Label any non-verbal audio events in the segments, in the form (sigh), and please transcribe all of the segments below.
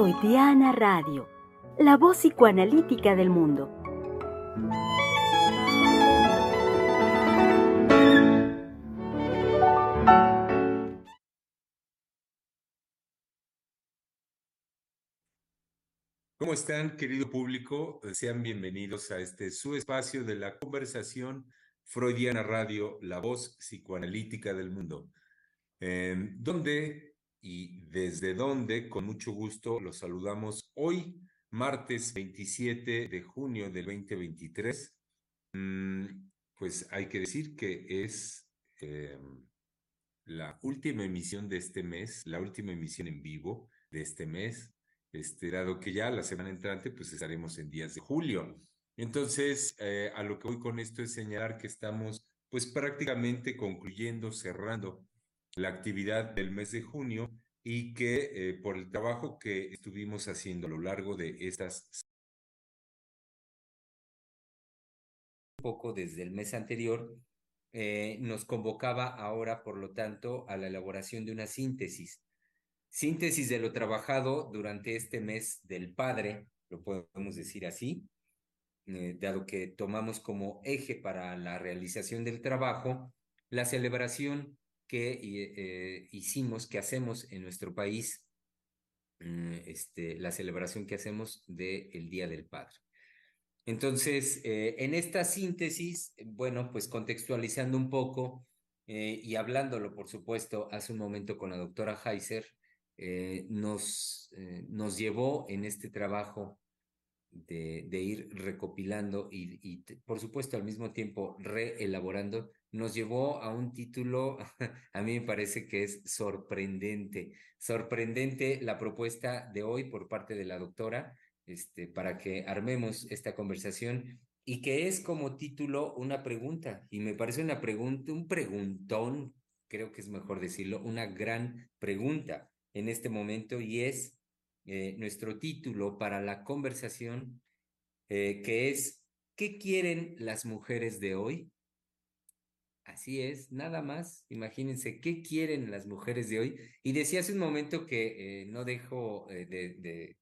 Freudiana Radio, la voz psicoanalítica del mundo. ¿Cómo están, querido público? Sean bienvenidos a este su espacio de la conversación Freudiana Radio, la voz psicoanalítica del mundo, donde y desde donde, con mucho gusto, los saludamos hoy, martes 27 de junio del 2023. Mm, pues hay que decir que es em, la última emisión de este mes, la última emisión en vivo de este mes, este, dado que ya la semana entrante pues estaremos en días de julio. Entonces, eh, a lo que voy con esto es señalar que estamos pues prácticamente concluyendo, cerrando la actividad del mes de junio y que eh, por el trabajo que estuvimos haciendo a lo largo de estas un poco desde el mes anterior, eh, nos convocaba ahora, por lo tanto, a la elaboración de una síntesis. Síntesis de lo trabajado durante este mes del Padre, lo podemos decir así, eh, dado que tomamos como eje para la realización del trabajo la celebración que eh, hicimos, que hacemos en nuestro país, mm, este, la celebración que hacemos del Día del Padre. Entonces, eh, en esta síntesis, bueno, pues contextualizando un poco y hablándolo, por supuesto, hace un momento con la doctora Heiser, nos, nos llevó en este trabajo de, ir recopilando y, por supuesto, al mismo tiempo reelaborando, nos llevó a un título, (laughs) a mí me parece que es sorprendente. Sorprendente la propuesta de hoy por parte de la doctora, este, para que armemos esta conversación y que es como título una pregunta. Y me parece una pregunta, un preguntón, creo que es mejor decirlo, una gran pregunta en este momento y es eh, nuestro título para la conversación, eh, que es ¿Qué quieren las mujeres de hoy? Así es, nada más. Imagínense, ¿qué quieren las mujeres de hoy? Y decía hace un momento que eh, no dejo de,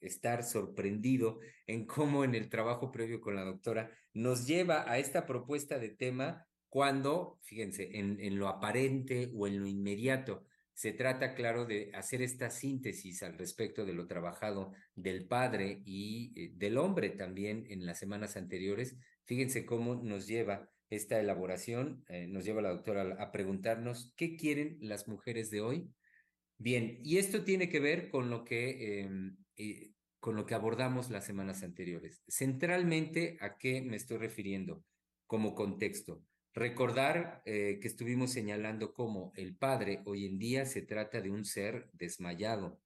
estar sorprendido en cómo en el trabajo previo con la doctora nos lleva a esta propuesta de tema cuando, fíjense, en, en lo aparente o en lo inmediato, se trata, claro, de hacer esta síntesis al respecto de lo trabajado del padre y eh, del hombre también en las semanas anteriores. Fíjense cómo nos lleva esta elaboración, eh, nos lleva la doctora a preguntarnos qué quieren las mujeres de hoy. Bien, y esto tiene que ver con lo que, em, eh, con lo que abordamos las semanas anteriores. Centralmente, ¿a qué me estoy refiriendo como contexto? Recordar eh, que estuvimos señalando cómo el Padre hoy en día se trata de un ser desmayado.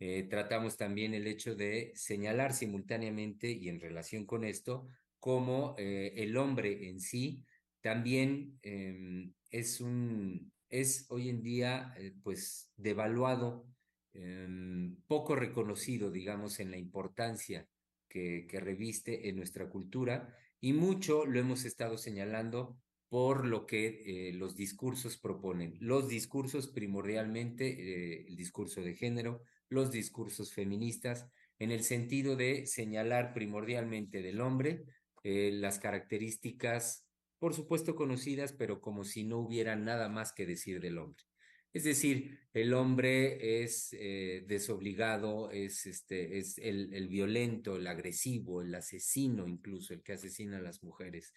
Eh, tratamos también el hecho de señalar simultáneamente y en relación con esto cómo eh, el hombre en sí también em, es un es hoy en día pues devaluado, em, poco reconocido, digamos, en la importancia que, que reviste en nuestra cultura y mucho lo hemos estado señalando por lo que eh, los discursos proponen. Los discursos primordialmente, eh, el discurso de género, los discursos feministas, en el sentido de señalar primordialmente del hombre eh, las características, por supuesto conocidas, pero como si no hubiera nada más que decir del hombre. Es decir, el hombre es desobligado, es, este, es el, el violento, el agresivo, el asesino incluso, el que asesina a las mujeres.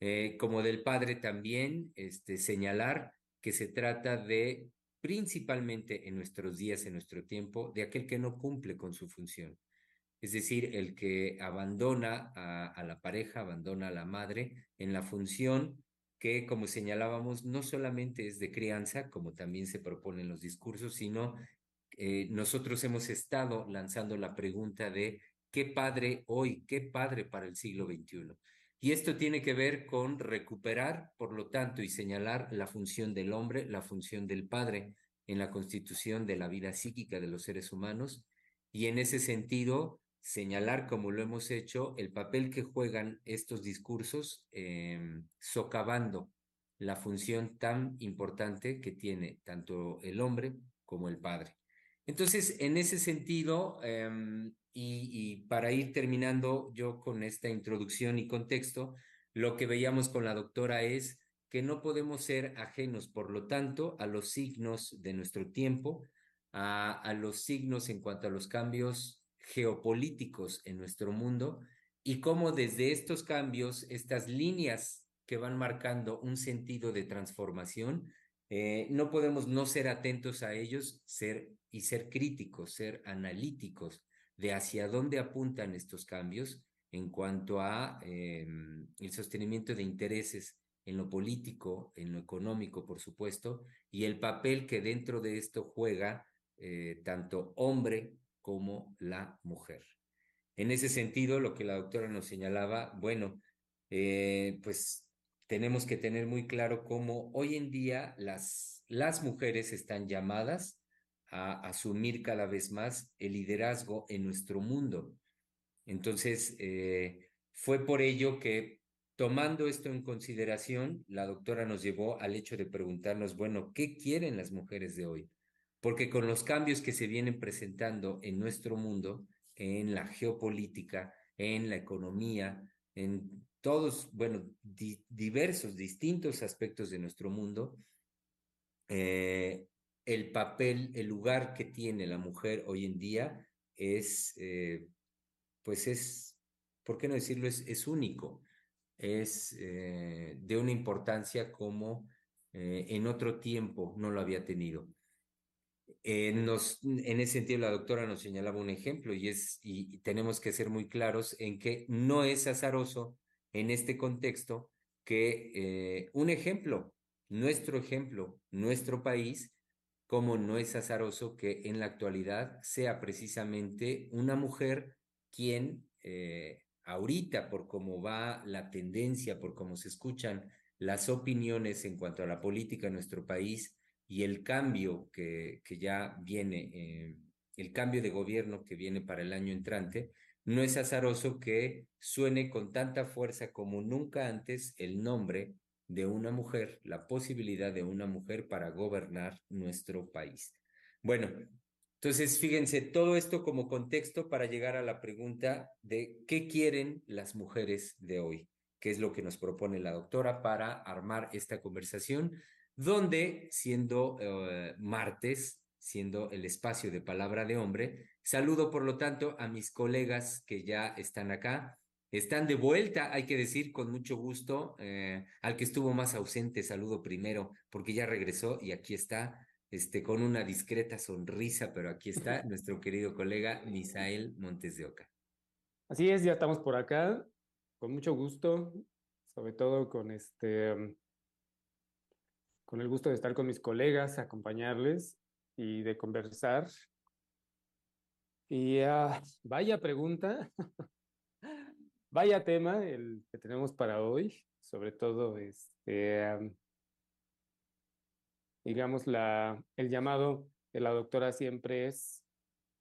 Eh, como del padre también, este, señalar que se trata de, principalmente en nuestros días, en nuestro tiempo, de aquel que no cumple con su función. Es decir, el que abandona a, la pareja, abandona a la madre en la función que, como señalábamos, no solamente es de crianza, como también se propone en los discursos, sino eh, nosotros hemos estado lanzando la pregunta de qué padre hoy, qué padre para el siglo XXI. Y esto tiene que ver con recuperar, por lo tanto, y señalar la función del hombre, la función del padre en la constitución de la vida psíquica de los seres humanos. Y en ese sentido, señalar, como lo hemos hecho, el papel que juegan estos discursos em, socavando la función tan importante que tiene tanto el hombre como el padre. Entonces, en ese sentido, em, y, para ir terminando yo con esta introducción y contexto, lo que veíamos con la doctora es que no podemos ser ajenos, por lo tanto, a los signos de nuestro tiempo, a, a los signos en cuanto a los cambios geopolíticos en nuestro mundo y cómo desde estos cambios, estas líneas que van marcando un sentido de transformación, eh, no podemos no ser atentos a ellos ser, y ser críticos, ser analíticos de hacia dónde apuntan estos cambios en cuanto a eh, el sostenimiento de intereses en lo político, en lo económico, por supuesto, y el papel que dentro de esto juega eh, tanto hombre como la mujer. En ese sentido, lo que la doctora nos señalaba, bueno, eh, pues tenemos que tener muy claro cómo hoy en día las, las mujeres están llamadas a asumir cada vez más el liderazgo en nuestro mundo. Entonces, eh, fue por ello que tomando esto en consideración, la doctora nos llevó al hecho de preguntarnos, bueno, ¿qué quieren las mujeres de hoy? Porque con los cambios que se vienen presentando en nuestro mundo, en la geopolítica, en la economía, en todos, bueno, diversos, distintos aspectos de nuestro mundo, eh, el papel, el lugar que tiene la mujer hoy en día es, eh, pues es, ¿por qué no decirlo? Es, es único, es eh, de una importancia como en otro tiempo no lo había tenido. Eh, nos, en ese sentido, la doctora nos señalaba un ejemplo y, es, y, tenemos que ser muy claros en que no es azaroso en este contexto que eh, un ejemplo, nuestro ejemplo, nuestro país, como no es azaroso que en la actualidad sea precisamente una mujer quien eh, ahorita, por cómo va la tendencia, por cómo se escuchan las opiniones en cuanto a la política en nuestro país, y el cambio que, que ya viene, eh, el cambio de gobierno que viene para el año entrante, no es azaroso que suene con tanta fuerza como nunca antes el nombre de una mujer, la posibilidad de una mujer para gobernar nuestro país. Bueno, entonces fíjense, todo esto como contexto para llegar a la pregunta de qué quieren las mujeres de hoy, qué es lo que nos propone la doctora para armar esta conversación donde siendo eh, martes, siendo el espacio de palabra de hombre, saludo por lo tanto a mis colegas que ya están acá. Están de vuelta, hay que decir, con mucho gusto. Eh, al que estuvo más ausente, saludo primero, porque ya regresó y aquí está, este, con una discreta sonrisa, pero aquí está nuestro querido colega Misael Montes de Oca. Así es, ya estamos por acá, con mucho gusto, sobre todo con este con el gusto de estar con mis colegas, acompañarles y de conversar. Y ah, vaya pregunta, (laughs) vaya tema el que tenemos para hoy, sobre todo este, digamos, la, el llamado de la doctora siempre es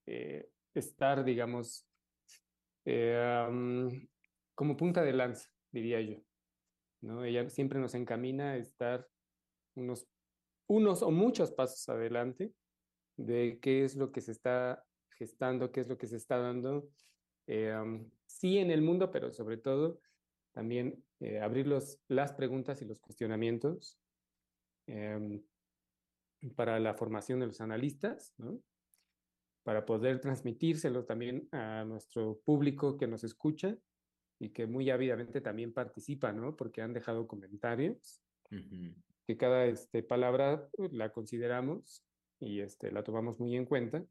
eh, estar, digamos, eh, como punta de lanza, diría yo. ¿no? Ella siempre nos encamina a estar unos, unos o muchos pasos adelante de qué es lo que se está gestando, qué es lo que se está dando, eh, sí en el mundo, pero sobre todo también eh, abrir los, las preguntas y los cuestionamientos eh, para la formación de los analistas, ¿no? para poder transmitírselo también a nuestro público que nos escucha y que muy ávidamente también participa, ¿no? porque han dejado comentarios. Uh que cada este, palabra pues, la consideramos y este, la tomamos muy en cuenta,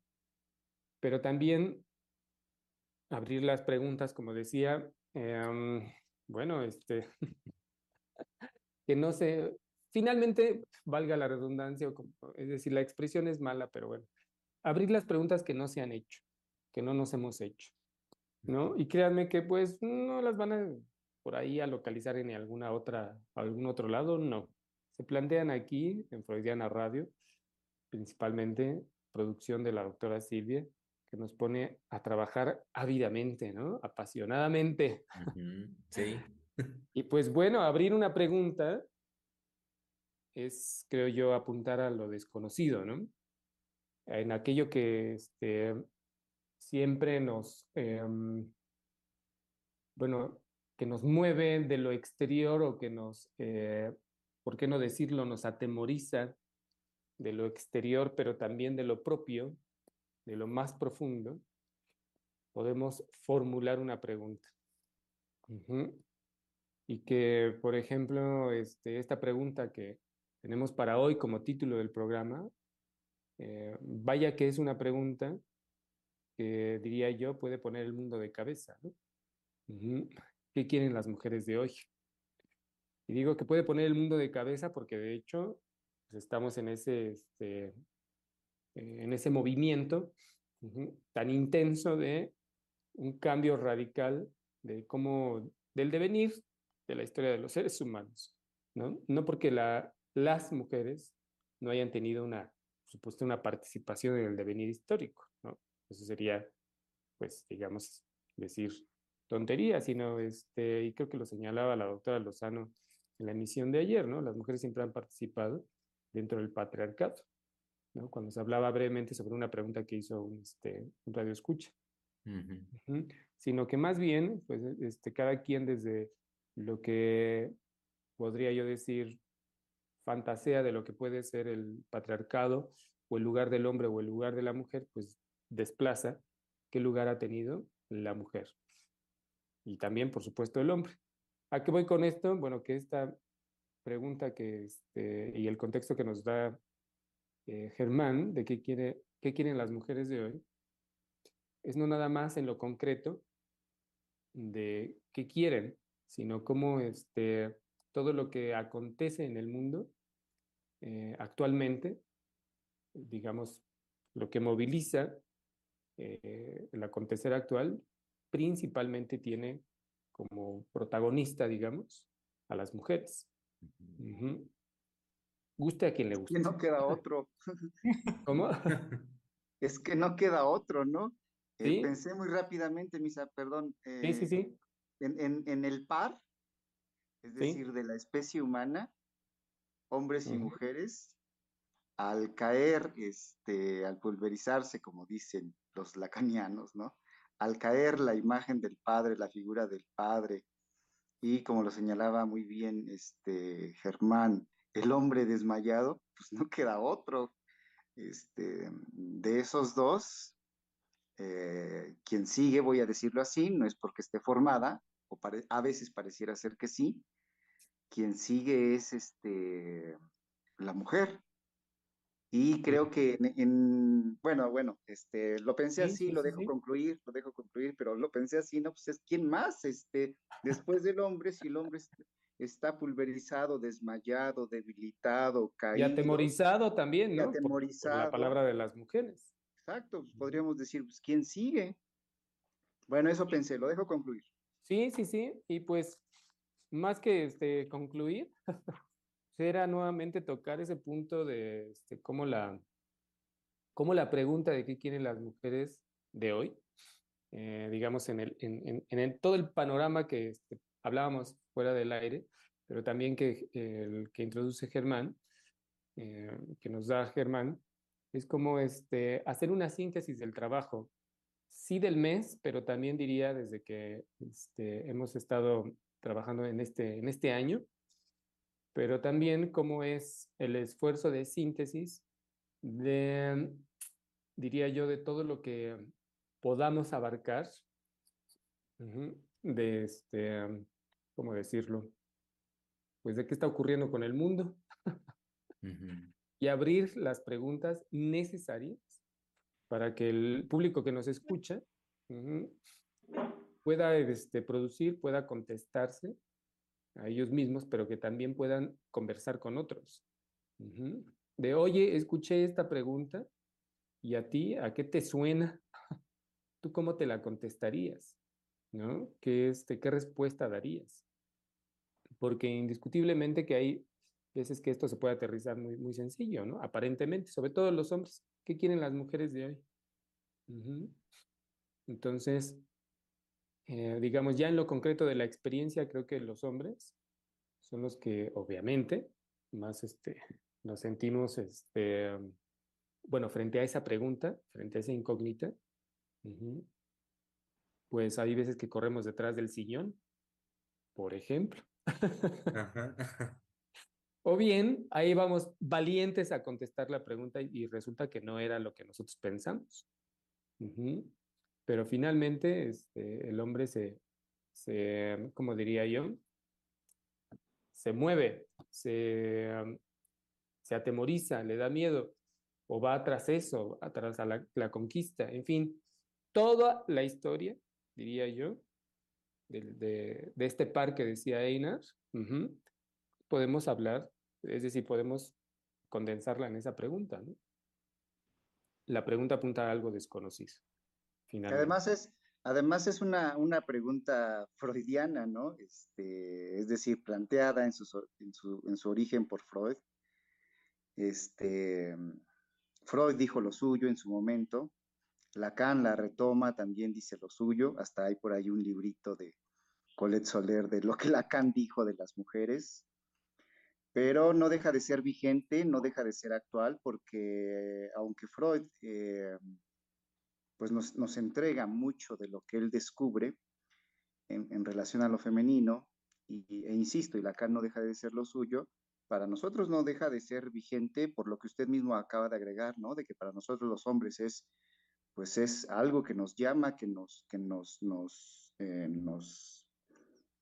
pero también abrir las preguntas, como decía, em, bueno, este, (laughs) que no se, finalmente, valga la redundancia, es decir, la expresión es mala, pero bueno, abrir las preguntas que no se han hecho, que no nos hemos hecho, ¿no? Y créanme que pues no las van a por ahí a localizar en alguna otra, algún otro lado, no se plantean aquí en Freudiana Radio, principalmente producción de la doctora Silvia, que nos pone a trabajar ávidamente, ¿no? Apasionadamente. (laughs) Sí. y pues bueno, abrir una pregunta es, creo yo, apuntar a lo desconocido, ¿no? en aquello que este, siempre nos, em, bueno, que nos mueve de lo exterior o que nos, eh, ¿por qué no decirlo?, nos atemoriza de lo exterior, pero también de lo propio, de lo más profundo, podemos formular una pregunta. Y que, por ejemplo, este, esta pregunta que tenemos para hoy como título del programa, eh, vaya que es una pregunta que diría yo puede poner el mundo de cabeza. ¿Qué quieren las mujeres de hoy? Y digo que puede poner el mundo de cabeza porque de hecho pues, estamos en ese, este, en ese movimiento tan intenso de un cambio radical de cómo, del devenir de la historia de los seres humanos, ¿no? No porque la, las mujeres no hayan tenido una, supuesto, una participación en el devenir histórico, ¿no? Eso sería, pues, digamos, decir tontería, sino, este, y creo que lo señalaba la doctora Lozano en la emisión de ayer, ¿no? Las mujeres siempre han participado dentro del patriarcado, ¿no? Cuando se hablaba brevemente sobre una pregunta que hizo un, este, un radio escucha. Sino que más bien, pues, este, cada quien desde lo que podría yo decir, fantasea de lo que puede ser el patriarcado o el lugar del hombre o el lugar de la mujer, pues desplaza qué lugar ha tenido la mujer. Y también, por supuesto, el hombre. ¿A qué voy con esto? Bueno, que esta pregunta que este, y el contexto que nos da eh, Germán de qué, quiere, qué quieren las mujeres de hoy, es no nada más en lo concreto de qué quieren, sino cómo este, todo lo que acontece en el mundo eh, actualmente, digamos, lo que moviliza eh, el acontecer actual, principalmente tiene como protagonista, digamos, a las mujeres. Guste a quien le guste. Es que no queda (laughs) otro. (laughs) ¿Cómo? es que no queda otro, ¿no? Eh, pensé muy rápidamente, Misa, perdón. sí, sí, sí. En, en, el par, es decir, de la especie humana, hombres y mujeres, al caer, este, al pulverizarse, como dicen los lacanianos, ¿no? Al caer la imagen del padre, la figura del padre, y como lo señalaba muy bien este Germán, el hombre desmayado, pues no queda otro. Este, de esos dos, eh, quien sigue, voy a decirlo así, no es porque esté formada, o a veces pareciera ser que sí, quien sigue es este, la mujer, y creo que en, bueno, bueno, este, lo pensé así, lo dejo concluir, lo dejo concluir, pero lo pensé así, ¿no? Pues es quién más, este, después del hombre, si el hombre está pulverizado, desmayado, debilitado, caído. Y atemorizado también, ¿no? atemorizado. la palabra de las mujeres. Exacto, pues podríamos decir, pues, ¿quién sigue? Bueno, eso pensé, lo dejo concluir. Sí, sí, sí, y pues, más que este, concluir, (laughs) era nuevamente tocar ese punto de este, cómo, la, cómo la pregunta de qué quieren las mujeres de hoy, eh, digamos, en, el, en, en, todo el panorama que este, hablábamos fuera del aire, pero también que, el que introduce Germán, eh, que nos da Germán, es como este, hacer una síntesis del trabajo, sí del mes, pero también diría desde que este, hemos estado trabajando en este, en este año, pero también cómo es el esfuerzo de síntesis de, diría yo, de todo lo que podamos abarcar, de este, ¿cómo decirlo? Pues de qué está ocurriendo con el mundo y abrir las preguntas necesarias para que el público que nos escucha pueda este, producir, pueda contestarse a ellos mismos, pero que también puedan conversar con otros. De, oye, escuché esta pregunta y a ti, ¿a qué te suena? ¿Tú cómo te la contestarías? ¿No? ¿Qué, este, ¿Qué respuesta darías? Porque indiscutiblemente que hay veces que esto se puede aterrizar muy, muy sencillo, ¿no? Aparentemente, sobre todo los hombres. ¿Qué quieren las mujeres de hoy? Entonces, eh, digamos, ya en lo concreto de la experiencia, creo que los hombres son los que obviamente más este, nos sentimos este, bueno, frente a esa pregunta, frente a esa incógnita, pues hay veces que corremos detrás del sillón, por ejemplo. (laughs) O bien, ahí vamos valientes a contestar la pregunta y, resulta que no era lo que nosotros pensamos. Pero finalmente este, el hombre se, se, como diría yo, se mueve, se, se atemoriza, le da miedo, o va tras eso, la, la, conquista, en fin, toda la historia, diría yo, de, de, de este par que decía Einar, podemos hablar, es decir, podemos condensarla en esa pregunta. ¿no? La pregunta apunta a algo desconocido. Además es, además es una, una pregunta freudiana, ¿no? Este, es decir, planteada en su, en, su, en su origen por Freud. Este, Freud dijo lo suyo en su momento, Lacan la retoma, también dice lo suyo, hasta hay por ahí un librito de Colette Soler de lo que Lacan dijo de las mujeres, pero no deja de ser vigente, no deja de ser actual, porque aunque Freud eh, pues nos, entrega mucho de lo que él descubre en, relación a lo femenino, y, e insisto, y Lacan no deja de ser lo suyo, para nosotros no deja de ser vigente por lo que usted mismo acaba de agregar, ¿no? De que para nosotros los hombres es, pues es algo que nos llama, que nos, que nos, nos, eh, nos,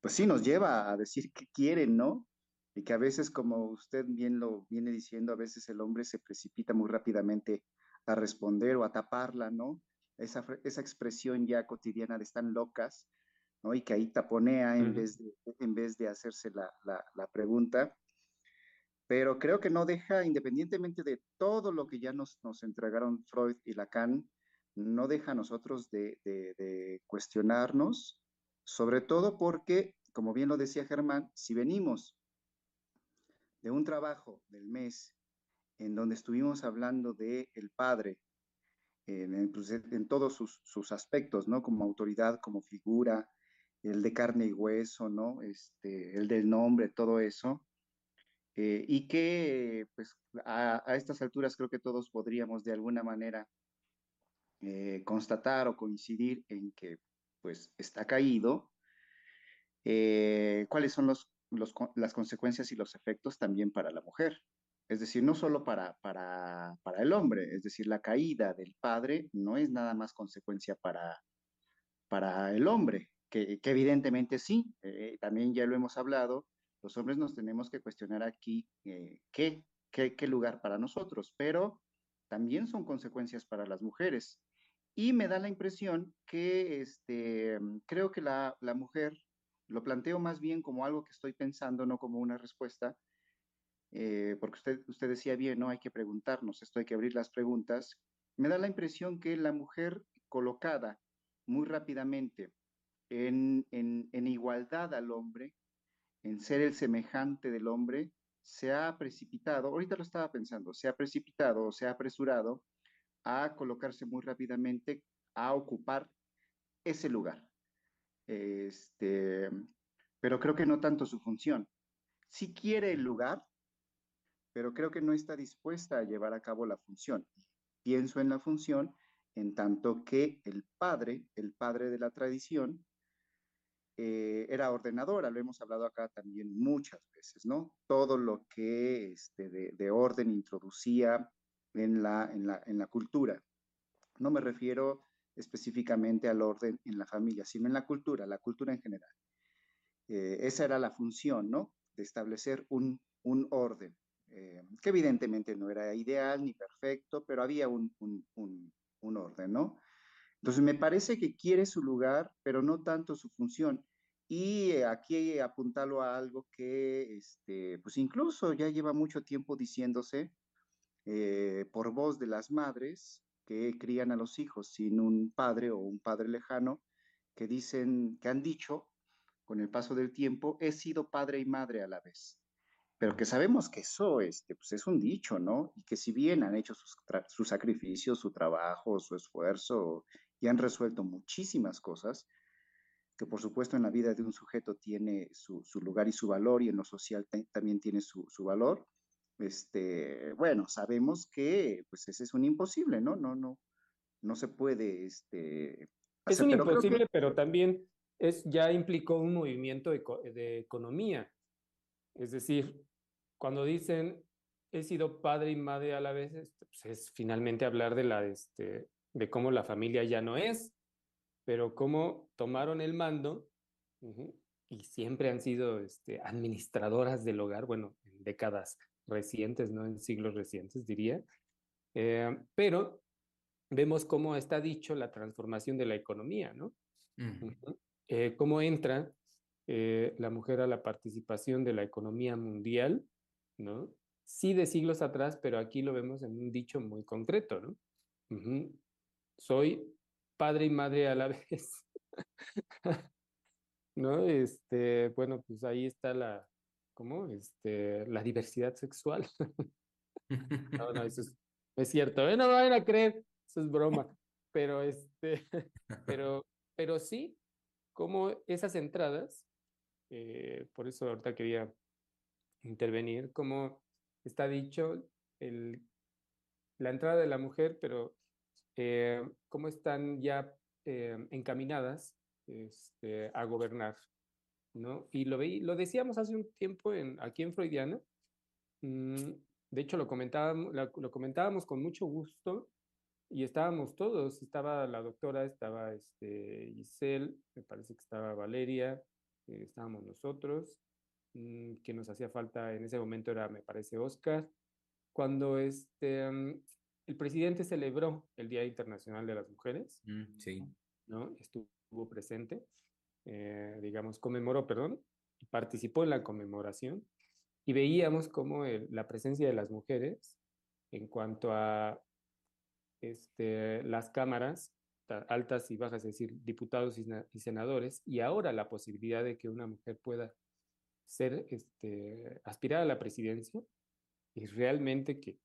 pues sí, nos lleva a decir que quieren, ¿no? y que a veces, como usted bien lo viene diciendo, a veces el hombre se precipita muy rápidamente a responder o a taparla, ¿no? Esa, esa expresión ya cotidiana de están locas, ¿no? Y que ahí taponea en, vez, de, en vez de hacerse la, la, la, pregunta. Pero creo que no deja, independientemente de todo lo que ya nos, nos entregaron Freud y Lacan, no deja a nosotros de, cuestionarnos, sobre todo porque, como bien lo decía Germán, si venimos de un trabajo del mes en donde estuvimos hablando de el padre en, pues, todos sus, aspectos, ¿no? Como autoridad, como figura, el de carne y hueso, ¿no? Este, el del nombre, todo eso. Eh, y que, pues, a, estas alturas creo que todos podríamos de alguna manera eh, constatar o coincidir en que, pues, está caído. Eh, ¿Cuáles son los las consecuencias y los efectos también para la mujer. Es decir, no solo para, para, para el hombre, es decir, la caída del padre no es nada más consecuencia para, para el hombre, que, evidentemente sí, eh, también ya lo hemos hablado, los hombres nos tenemos que cuestionar aquí qué, qué, qué lugar para nosotros, pero también son consecuencias para las mujeres. Y me da la impresión que este, creo que la, la mujer lo planteo más bien como algo que estoy pensando, no como una respuesta, eh, porque usted, usted decía bien, no hay que preguntarnos, esto hay que abrir las preguntas. Me da la impresión que la mujer colocada muy rápidamente en, en, en igualdad al hombre, en ser el semejante del hombre, se ha precipitado, ahorita lo estaba pensando, se ha precipitado o se ha apresurado a colocarse muy rápidamente a ocupar ese lugar. Este, pero creo que no tanto su función. Sí quiere el lugar, pero creo que no está dispuesta a llevar a cabo la función. Pienso en la función en tanto que el padre, el padre de la tradición, eh, era ordenadora, lo hemos hablado acá también muchas veces, ¿no? Todo lo que este, de, de, orden introducía en la, en, la, en la cultura. No me refiero específicamente al orden en la familia, sino en la cultura, la cultura en general. Eh, esa era la función, ¿no? De establecer un, un orden, eh, que evidentemente no era ideal ni perfecto, pero había un, un, un, orden, ¿no? Entonces me parece que quiere su lugar, pero no tanto su función. Y eh, aquí apuntarlo a algo que, este, pues incluso ya lleva mucho tiempo diciéndose por voz de las madres, que crían a los hijos sin un padre o un padre lejano, que dicen, que han dicho con el paso del tiempo, he sido padre y madre a la vez. Pero que sabemos que eso este, pues es un dicho, ¿no? Y que si bien han hecho sus, sus sacrificios, su trabajo, su esfuerzo y han resuelto muchísimas cosas, que por supuesto en la vida de un sujeto tiene su, su lugar y su valor y en lo social también tiene su, su valor, este, bueno, sabemos que pues ese es un imposible, ¿no? No, no, no se puede, este... Es un imposible, pero también es, ya implicó un movimiento de, de economía. Es decir, cuando dicen he sido padre y madre a la vez, este, pues es finalmente hablar de la, este, de cómo la familia ya no es, pero cómo tomaron el mando y siempre han sido este, administradoras del hogar, bueno, en décadas recientes, no en siglos recientes, diría. Eh, pero vemos cómo está dicho la transformación de la economía, ¿no? Eh, cómo entra eh, la mujer a la participación de la economía mundial, ¿no? Sí de siglos atrás, pero aquí lo vemos en un dicho muy concreto, ¿no? Soy padre y madre a la (laughs) vez. ¿No? Este, bueno, pues ahí está la, ¿cómo? Este, la diversidad sexual. (laughs) no, no, eso (laughs) es, cierto. ¿eh? No me vayan a creer, eso es broma. Pero este, (laughs) pero, pero sí, como esas entradas, eh, por eso ahorita quería intervenir, como está dicho, el, la entrada de la mujer, pero eh, cómo están ya encaminadas este, a gobernar, ¿no? Y lo, veí, lo decíamos hace un tiempo en, aquí en Freudiana, mm, de hecho lo comentábamos, lo comentábamos con mucho gusto y estábamos todos, estaba la doctora, estaba este, Giselle, me parece que estaba Valeria, eh, estábamos nosotros, mm, que nos hacía falta en ese momento era, me parece, Oscar, cuando este, mm, el presidente celebró el Día Internacional de las Mujeres. Mm, sí. ¿no? Estuvo presente, eh, digamos, conmemoró, perdón, participó en la conmemoración y veíamos cómo la presencia de las mujeres en cuanto a este, las cámaras altas y bajas, es decir, diputados y, senadores, y ahora la posibilidad de que una mujer pueda ser, este, aspirar a la presidencia, y realmente que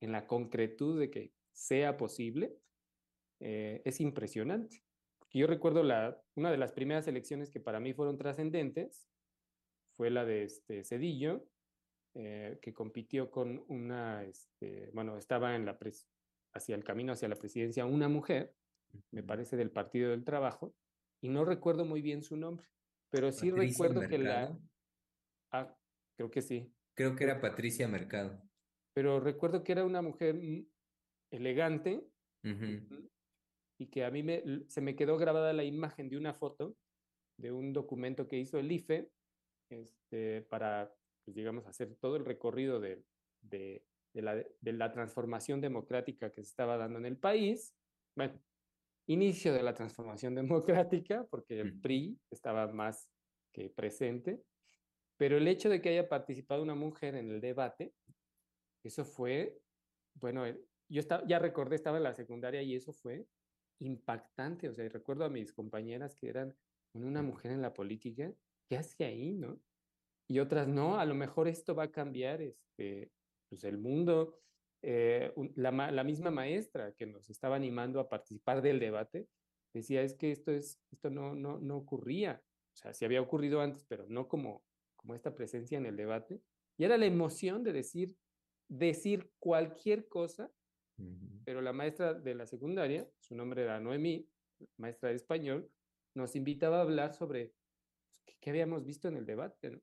en la concretud de que sea posible, eh, es impresionante. Yo recuerdo la, una de las primeras elecciones que para mí fueron trascendentes, fue la de este Cedillo, eh, que compitió con una, este, bueno, estaba en la hacia el camino hacia la presidencia una mujer, me parece del Partido del Trabajo, y no recuerdo muy bien su nombre, pero sí recuerdo que la... Ah, creo que sí. Creo que era Patricia Mercado. Pero recuerdo que era una mujer elegante y que a mí me, se me quedó grabada la imagen de una foto de un documento que hizo el IFE este, para, pues, digamos, hacer todo el recorrido de, de, la, de la transformación democrática que se estaba dando en el país. Bueno, inicio de la transformación (laughs) democrática, porque el PRI estaba más que presente, pero el hecho de que haya participado una mujer en el debate eso fue, bueno, eh, yo estaba, ya recordé, estaba en la secundaria y eso fue impactante. O sea, recuerdo a mis compañeras que eran una mujer en la política, ¿qué hace ahí, no? Y otras, no, a lo mejor esto va a cambiar este, pues el mundo. Eh, la, la, misma maestra que nos estaba animando a participar del debate decía, es que esto, es, esto no, no, no ocurría. O sea, sí había ocurrido antes, pero no como, como esta presencia en el debate. Y era la emoción de decir, decir cualquier cosa, pero la maestra de la secundaria, su nombre era Noemí, maestra de español, nos invitaba a hablar sobre pues, qué habíamos visto en el debate.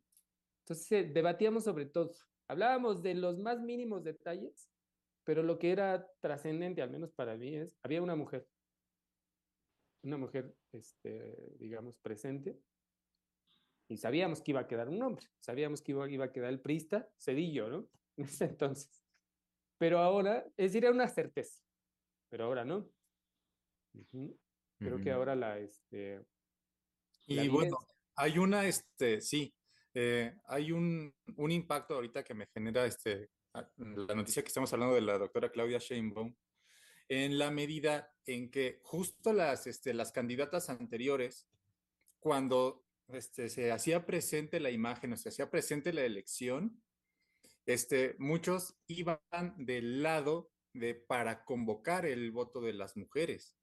Entonces eh, debatíamos sobre todo, hablábamos de los más mínimos detalles, pero lo que era trascendente, al menos para mí, es, había una mujer, una mujer, este, digamos, presente, y sabíamos que iba a quedar un hombre, sabíamos que iba, iba a quedar el prista, Cedillo, ¿no? (laughs) entonces. Pero ahora, es decir, era una certeza, pero ahora no. Creo que ahora la, este... Y bueno, hay una, este, sí, eh, hay un, un impacto ahorita que me genera este, la noticia que estamos hablando de la doctora Claudia Sheinbaum, en la medida en que justo las, este, las candidatas anteriores, cuando este, se hacía presente la imagen o se hacía presente la elección, este, muchos iban del lado de para convocar el voto de las mujeres.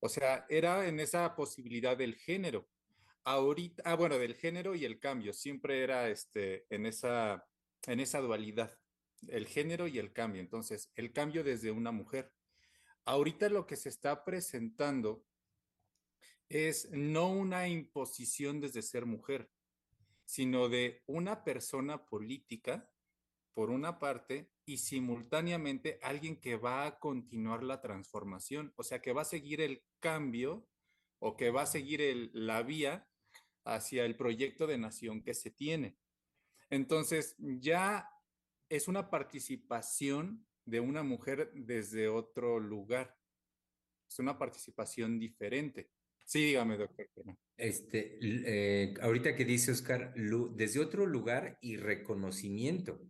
O sea, era en esa posibilidad del género. Ahorita, ah, bueno, del género y el cambio, siempre era este, en, esa, en esa dualidad. el género y el cambio. Entonces, el cambio desde una mujer. Ahorita lo que se está presentando es no una imposición desde ser mujer, sino de una persona política, por una parte, y simultáneamente alguien que va a continuar la transformación, o sea, que va a seguir el cambio o que va a seguir la vía hacia el proyecto de nación que se tiene. Entonces, ya es una participación de una mujer desde otro lugar. Es una participación diferente. Sí, dígame, doctor. Este, eh, ahorita que dice Oscar, desde otro lugar y reconocimiento,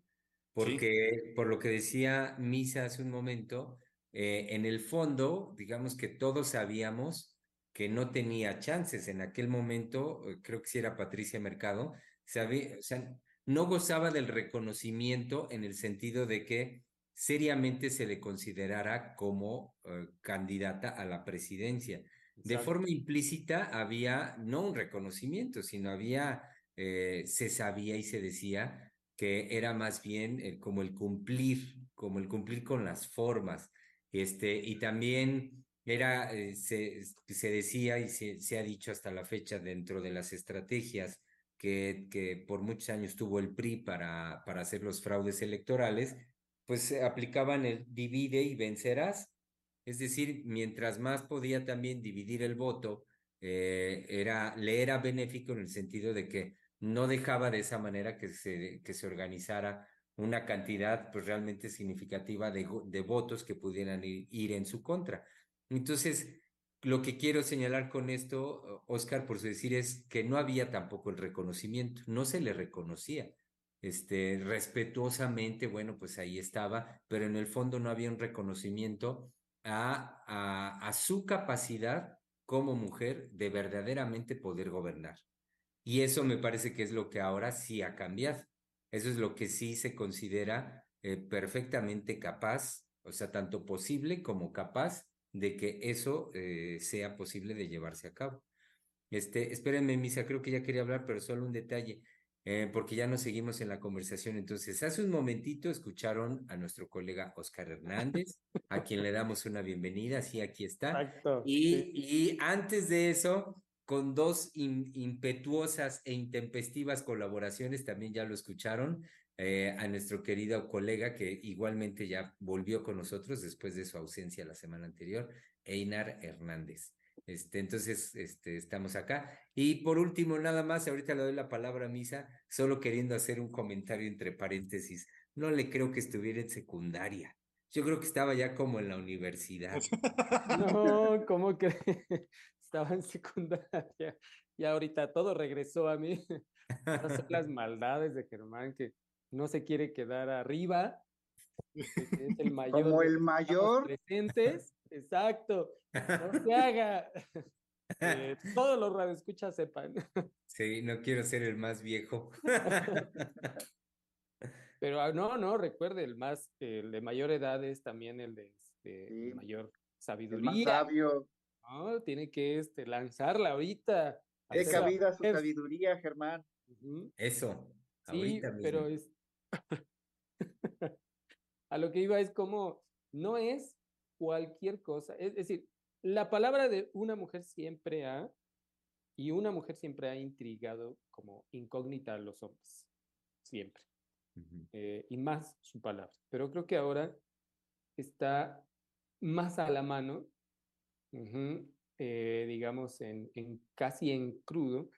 porque por lo que decía Misa hace un momento, eh, en el fondo, digamos que todos sabíamos que no tenía chances. En aquel momento, eh, creo que si era Patricia Mercado, sabía, o sea, no gozaba del reconocimiento en el sentido de que seriamente se le considerara como candidata a la presidencia. De forma implícita había no un reconocimiento, sino había, eh, se sabía y se decía que era más bien como el cumplir, como el cumplir con las formas. Este, y también era, eh, se, se, decía y se, se, ha dicho hasta la fecha dentro de las estrategias que, que por muchos años tuvo el PRI para, para hacer los fraudes electorales, pues aplicaban el divide y vencerás es decir, mientras más podía también dividir el voto, eh, era, le era benéfico en el sentido de que no dejaba de esa manera que se, que se organizara una cantidad pues realmente significativa de, de votos que pudieran ir, ir, en su contra. Entonces, lo que quiero señalar con esto, Oscar, por decir, es que no había tampoco el reconocimiento, no se le reconocía. Este, respetuosamente, bueno, pues ahí estaba, pero en el fondo no había un reconocimiento a, a, su capacidad como mujer de verdaderamente poder gobernar. Y eso me parece que es lo que ahora sí ha cambiado. Eso es lo que sí se considera eh, perfectamente capaz, o sea, tanto posible como capaz de que eso eh, sea posible de llevarse a cabo. Este, espérenme, Misa, creo que ya quería hablar, pero solo un detalle. Eh, porque ya nos seguimos en la conversación. Entonces, hace un momentito escucharon a nuestro colega Oscar Hernández, a quien le damos una bienvenida, sí, aquí está. Exacto, y, y antes de eso, con dos impetuosas e intempestivas colaboraciones, también ya lo escucharon, eh, a nuestro querido colega que igualmente ya volvió con nosotros después de su ausencia la semana anterior, Einar Hernández. Este, entonces, este, estamos acá. Y por último, nada más, ahorita le doy la palabra a Misa, solo queriendo hacer un comentario entre paréntesis. No le creo que estuviera en secundaria. Yo creo que estaba ya como en la universidad. (laughs) No, ¿cómo que estaba en secundaria? Y ahorita todo regresó a mí. son las (laughs) maldades de Germán que no se quiere quedar arriba. Es el mayor. Como el mayor. Presentes Exacto. No se (laughs) haga. Eh, todos los radioescuchas sepan. Sí, no quiero ser el más viejo. (laughs) Pero ah, no, no, recuerde, el más, el de mayor edad es también el de este, mayor sabiduría. El más sabio. No, tiene que este, lanzarla ahorita. De cabida su sabiduría, Germán. Eso. Sí, pero es. (laughs) a lo que iba es como, no es cualquier cosa. Es, decir, la palabra de una mujer siempre ha, y una mujer siempre ha intrigado como incógnita a los hombres, siempre. Eh, y más su palabra. Pero creo que ahora está más a la mano, eh, digamos, en, en, casi en crudo,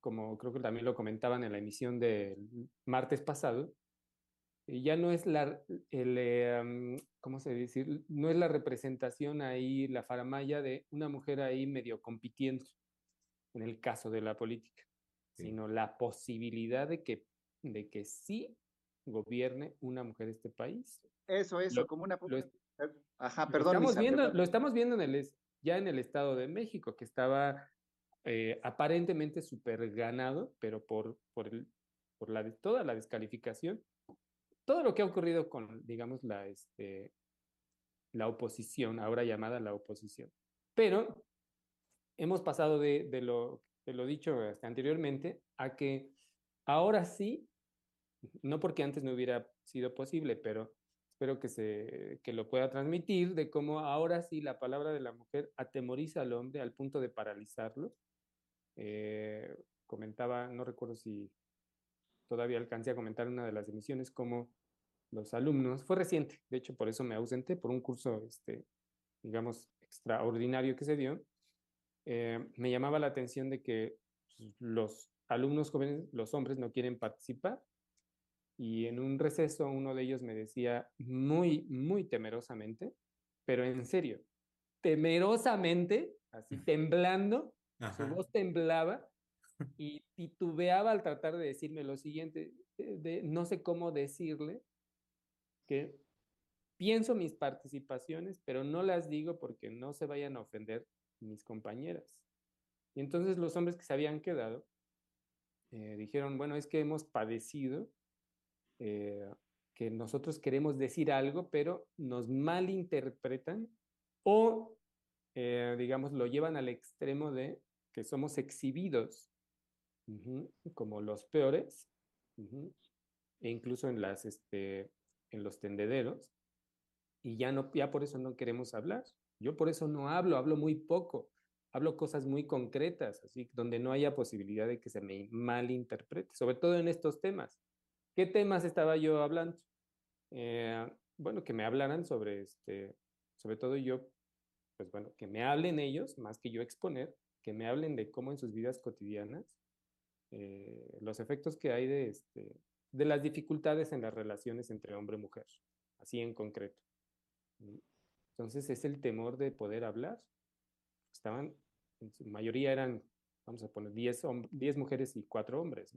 como creo que también lo comentaban en la emisión del martes pasado, ya no es la, el, em, ¿cómo se dice? No es la representación ahí, la faramaya de una mujer ahí medio compitiendo en el caso de la política, sino la posibilidad de que, de que sí gobierne una mujer este país. Eso, eso, como una... Lo, Ajá, perdón. Lo estamos, viendo, lo estamos viendo en el, ya en el Estado de México, que estaba eh, aparentemente súper ganado, pero por, por, el, por la, toda la descalificación todo lo que ha ocurrido con, digamos, la, este, la oposición, ahora llamada la oposición. Pero hemos pasado de, lo, de lo dicho anteriormente a que ahora sí No porque antes no hubiera sido posible, pero espero que, se, que lo pueda transmitir, de cómo ahora sí la palabra de la mujer atemoriza al hombre al punto de paralizarlo. Eh, comentaba, no recuerdo si todavía alcancé a comentar una de las emisiones, como los alumnos, fue reciente, de hecho por eso me ausenté, por un curso, este, digamos, extraordinario que se dio, eh, me llamaba la atención de que pues, los alumnos jóvenes, los hombres, no quieren participar. Y en un receso uno de ellos me decía muy, muy temerosamente, pero en serio, temerosamente, así temblando, su voz temblaba (laughs) y titubeaba al tratar de decirme lo siguiente, eh, de, no sé cómo decirle que pienso mis participaciones, pero no las digo porque no se vayan a ofender mis compañeras. Y entonces los hombres que se habían quedado eh, dijeron, bueno, es que hemos padecido eh, que nosotros queremos decir algo, pero nos malinterpretan o, eh, digamos, lo llevan al extremo de que somos exhibidos como los peores, e incluso en, las, este, en los tendederos, y ya, no, ya por eso no queremos hablar. Yo por eso no hablo, hablo muy poco, hablo cosas muy concretas, así donde no haya posibilidad de que se me malinterprete, sobre todo en estos temas. ¿Qué temas estaba yo hablando? Eh, bueno, que me hablaran sobre este, sobre todo yo, pues bueno, que me hablen ellos, más que yo exponer, que me hablen de cómo en sus vidas cotidianas, eh, los efectos que hay de, este, de las dificultades en las relaciones entre hombre y mujer, así en concreto. Entonces es el temor de poder hablar. Estaban, en su mayoría eran, vamos a poner, 10, 10 mujeres y 4 hombres.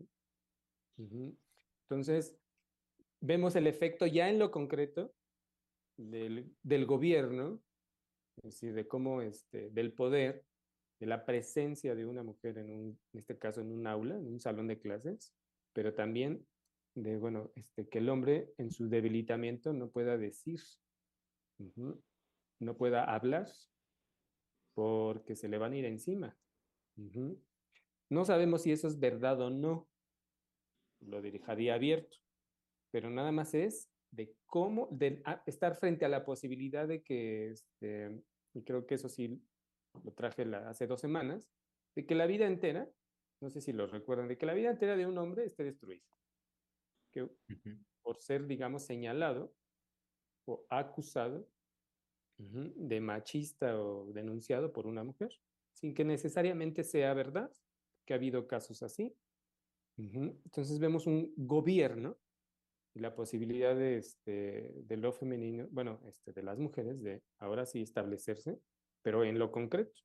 Entonces, vemos el efecto ya en lo concreto del, del gobierno, es decir, de cómo, este, del poder, de la presencia de una mujer en, un, en este caso en un aula, en un salón de clases, pero también de, bueno, este, que el hombre en su debilitamiento no pueda decir, no pueda hablar porque se le van a ir encima. No sabemos si eso es verdad o no. Lo dirijaría abierto. Pero nada más es de cómo, de estar frente a la posibilidad de que, este, y creo que eso sí lo traje hace dos semanas, de que la vida entera, no sé si lo recuerdan, de que la vida entera de un hombre esté destruida. Que por ser, digamos, señalado o acusado de machista o denunciado por una mujer, sin que necesariamente sea verdad, que ha habido casos así. Entonces vemos un gobierno y la posibilidad de, este, de lo femenino, bueno, este, de las mujeres, de ahora sí establecerse, pero en lo concreto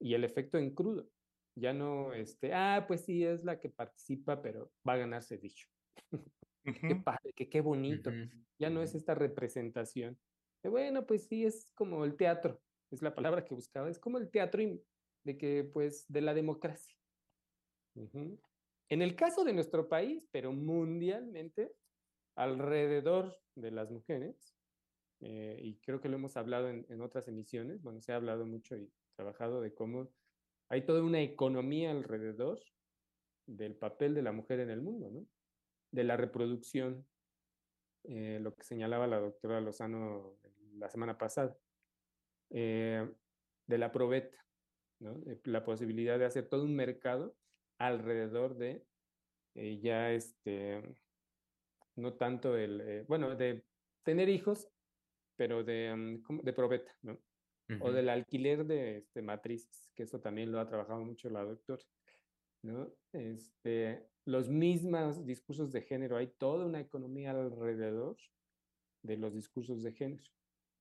y el efecto en crudo. Ya no, este, ah, pues sí, es la que participa, pero va a ganarse dicho. (laughs) qué padre, que qué bonito. Ya no es esta representación bueno, pues sí, es como el teatro, es la palabra que buscaba, es como el teatro de que, pues, de la democracia. En el caso de nuestro país, pero mundialmente, alrededor de las mujeres, eh, y creo que lo hemos hablado en, en, otras emisiones, bueno, se ha hablado mucho y trabajado de cómo hay toda una economía alrededor del papel de la mujer en el mundo, ¿no? De la reproducción, eh, lo que señalaba la doctora Lozano la semana pasada, eh, de la probeta, ¿no? la posibilidad de hacer todo un mercado alrededor de eh, ya este, no tanto el, bueno, de tener hijos, pero de, mm, de probeta, ¿no? O del alquiler de este, matrices, que eso también lo ha trabajado mucho la doctora, ¿no? Este, los mismos discursos de género, hay toda una economía alrededor de los discursos de género.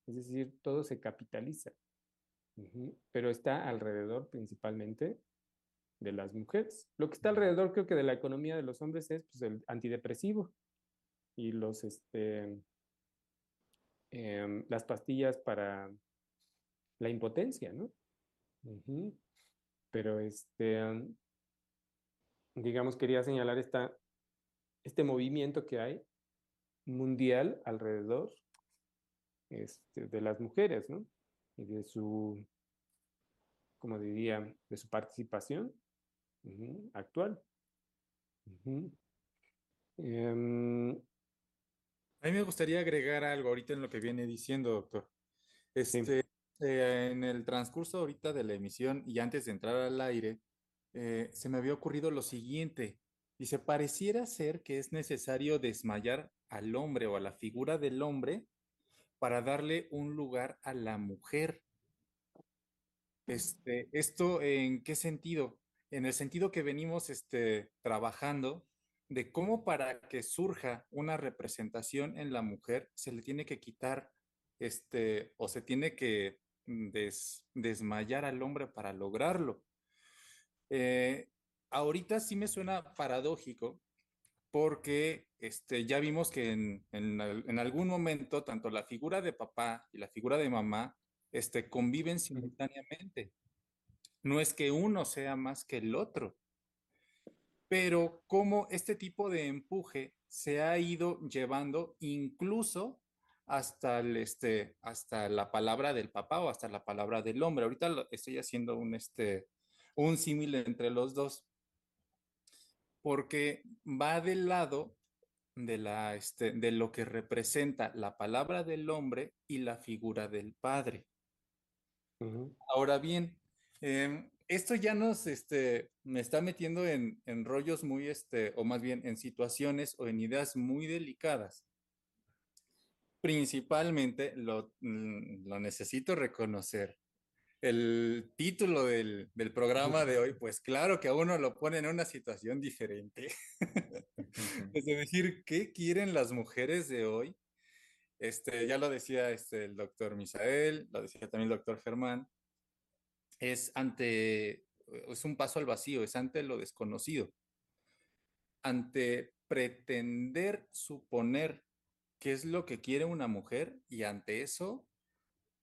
Es decir, todo se capitaliza, pero está alrededor principalmente de las mujeres. Lo que está alrededor creo que de la economía de los hombres es pues, el antidepresivo y los, este, em, las pastillas para la impotencia, ¿no? Pero este, digamos, quería señalar esta, este movimiento que hay mundial alrededor este, de las mujeres, ¿no? Y de su, como diría, de su participación actual. Em, a mí me gustaría agregar algo ahorita en lo que viene diciendo, doctor. Este, eh, en el transcurso ahorita de la emisión y antes de entrar al aire, eh, se me había ocurrido lo siguiente. Dice, pareciera ser que es necesario desmayar al hombre o a la figura del hombre para darle un lugar a la mujer. Este, ¿Esto en qué sentido? En el sentido que venimos este, trabajando de cómo para que surja una representación en la mujer se le tiene que quitar este, o se tiene que desmayar al hombre para lograrlo. Eh, ahorita sí me suena paradójico porque este, ya vimos que en, en, algún momento tanto la figura de papá y la figura de mamá este, conviven simultáneamente. No es que uno sea más que el otro, pero cómo este tipo de empuje se ha ido llevando incluso hasta, el, este, hasta la palabra del papá o hasta la palabra del hombre. Ahorita estoy haciendo un, este, un símil entre los dos, porque va del lado de, la, este, de lo que representa la palabra del hombre y la figura del padre. Ahora bien, em, esto ya nos este, me está metiendo en, en, rollos muy, este, o más bien en situaciones o en ideas muy delicadas, principalmente lo, mm, lo necesito reconocer. El título del, del, programa de hoy, pues claro que a uno lo pone en una situación diferente. (laughs) es decir, ¿qué quieren las mujeres de hoy? Este, ya lo decía este, el doctor Misael, lo decía también el doctor Germán, es ante, es un paso al vacío, es ante lo desconocido, ante pretender suponer qué es lo que quiere una mujer y ante eso,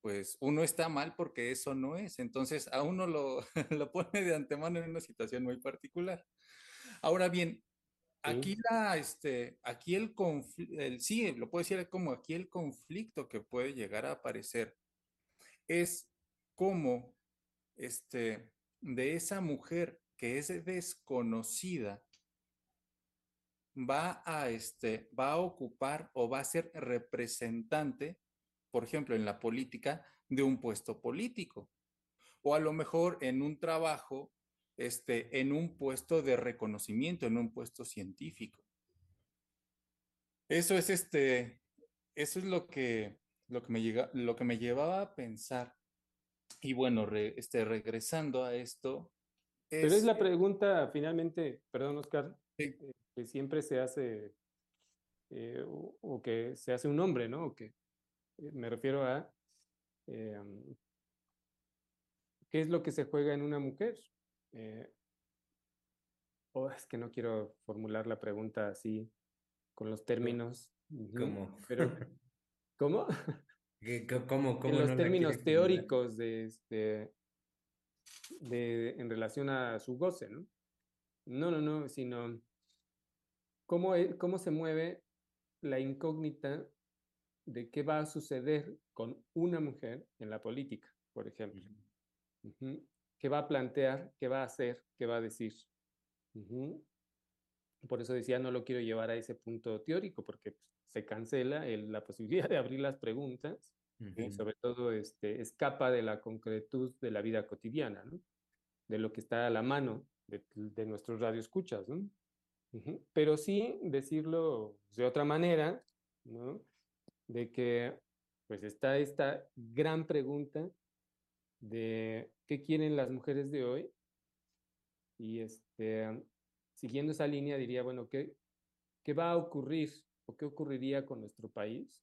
pues uno está mal porque eso no es. Entonces a uno lo, (laughs) lo pone de antemano en una situación muy particular. Ahora bien, aquí la, este, aquí el conflicto, sí, lo puedo decir como aquí el conflicto que puede llegar a aparecer es cómo, este, de esa mujer que es desconocida, va a, este, va a ocupar o va a ser representante, por ejemplo, en la política, de un puesto político. O a lo mejor en un trabajo, este, en un puesto de reconocimiento, en un puesto científico. Eso es este, eso es lo que, lo que, me, llega, lo que me llevaba a pensar. Y bueno, este, regresando a esto. Pero es la pregunta finalmente, perdón Oscar, eh, que siempre se hace, eh, o, que se hace un hombre, ¿no? O que eh, me refiero a em, qué es lo que se juega en una mujer. oh, es que no quiero formular la pregunta así con los términos. ¿Cómo? Pero, (laughs) ¿Cómo? ¿Cómo, cómo en los términos teóricos de, este, de, en relación a su goce, ¿no? No, no, no, sino cómo, e, cómo se mueve la incógnita de qué va a suceder con una mujer en la política, por ejemplo. ¿Qué va a plantear? ¿Qué va a hacer? ¿Qué va a decir? Por eso decía, no lo quiero llevar a ese punto teórico, porque pues, se cancela la posibilidad de abrir las preguntas y sobre todo este, escapa de la concretud de la vida cotidiana, ¿no? de lo que está a la mano de, de nuestros radioescuchas. ¿no? Pero sí decirlo de otra manera, ¿no? De que pues está esta gran pregunta de qué quieren las mujeres de hoy. Y este, siguiendo esa línea diría, bueno, ¿qué, qué va a ocurrir o qué ocurriría con nuestro país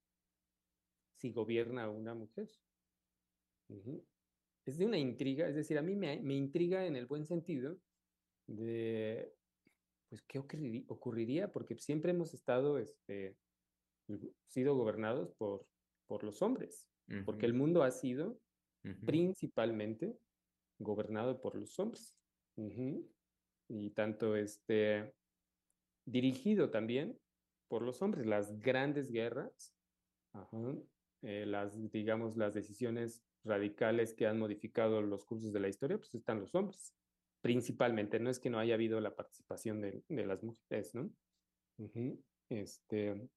si gobierna una mujer? Es de una intriga, es decir, a mí me, me intriga en el buen sentido de pues, ¿qué ocurriría? Porque siempre hemos estado, este, sido gobernados por, por los hombres, porque el mundo ha sido principalmente gobernado por los hombres. Y tanto, este, dirigido también por los hombres. Las grandes guerras, eh, las, digamos, las decisiones radicales que han modificado los cursos de la historia, pues están los hombres principalmente, no es que no haya habido la participación de, las mujeres, ¿no? Este,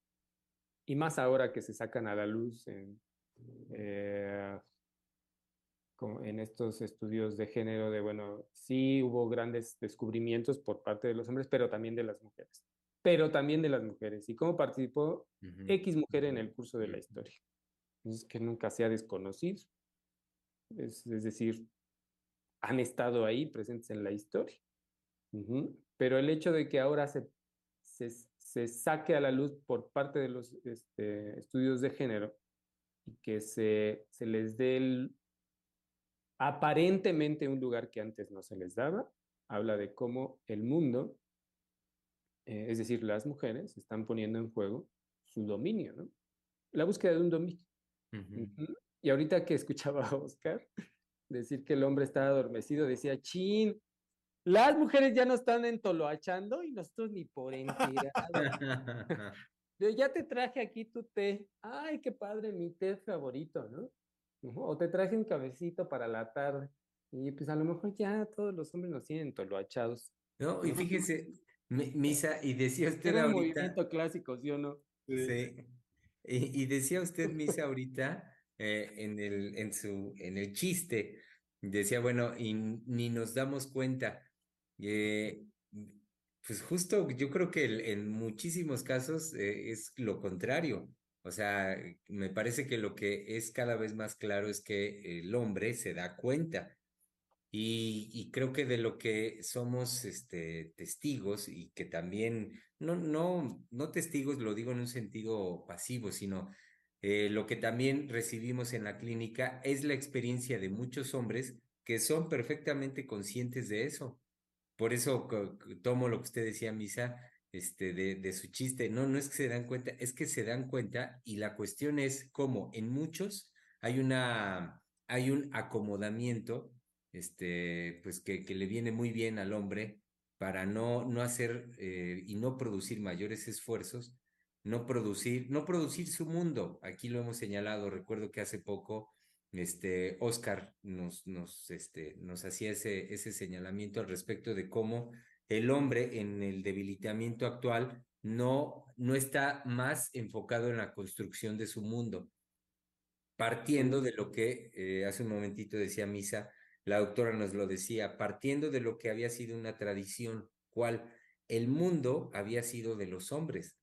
y más ahora que se sacan a la luz eh, en estos estudios de género de, bueno, sí hubo grandes descubrimientos por parte de los hombres, pero también de las mujeres. Pero también de las mujeres. Y cómo participó X mujer en el curso de la historia. Es que nunca se ha desconocido. Es, decir, han estado ahí presentes en la historia. Pero el hecho de que ahora se, se, se, saque a la luz por parte de los este, estudios de género y que se, se les dé el, aparentemente un lugar que antes no se les daba, habla de cómo el mundo, eh, es decir, las mujeres, están poniendo en juego su dominio, ¿no? La búsqueda de un dominio. Y ahorita que escuchaba a Oscar decir que el hombre estaba adormecido, decía, chin, las mujeres ya no están entoloachando y nosotros ni por enterado. (laughs) ya te traje aquí tu té. Ay, qué padre, mi té favorito, ¿no? O te traje un cabecito para la tarde. Y pues a lo mejor ya todos los hombres nos tienen toloachados. No, y fíjese, Misa, y decía usted Era ahorita. movimiento clásico, ¿sí o no? Sí. Y, decía usted, Misa, (laughs) ahorita, eh, en, el, en, su, en el chiste, decía, bueno, y ni nos damos cuenta. Eh, pues justo yo creo que en muchísimos casos eh, es lo contrario. O sea, me parece que lo que es cada vez más claro es que el hombre se da cuenta. Y, creo que de lo que somos este, testigos y que también, no, no, no testigos, lo digo en un sentido pasivo, sino eh, lo que también recibimos en la clínica es la experiencia de muchos hombres que son perfectamente conscientes de eso. Por eso tomo lo que usted decía, Misa, este, de, de, su chiste. No, no es que se dan cuenta, es que se dan cuenta y la cuestión es cómo en muchos hay una, hay un acomodamiento, este, pues que, que le viene muy bien al hombre para no, no hacer eh, y no producir mayores esfuerzos, no producir, no producir su mundo. Aquí lo hemos señalado, recuerdo que hace poco este, Oscar nos, nos, este, nos hacía ese, ese señalamiento al respecto de cómo el hombre en el debilitamiento actual no, no está más enfocado en la construcción de su mundo, partiendo de lo que eh, hace un momentito decía Misa, la doctora nos lo decía, partiendo de lo que había sido una tradición, cual el mundo había sido de los hombres.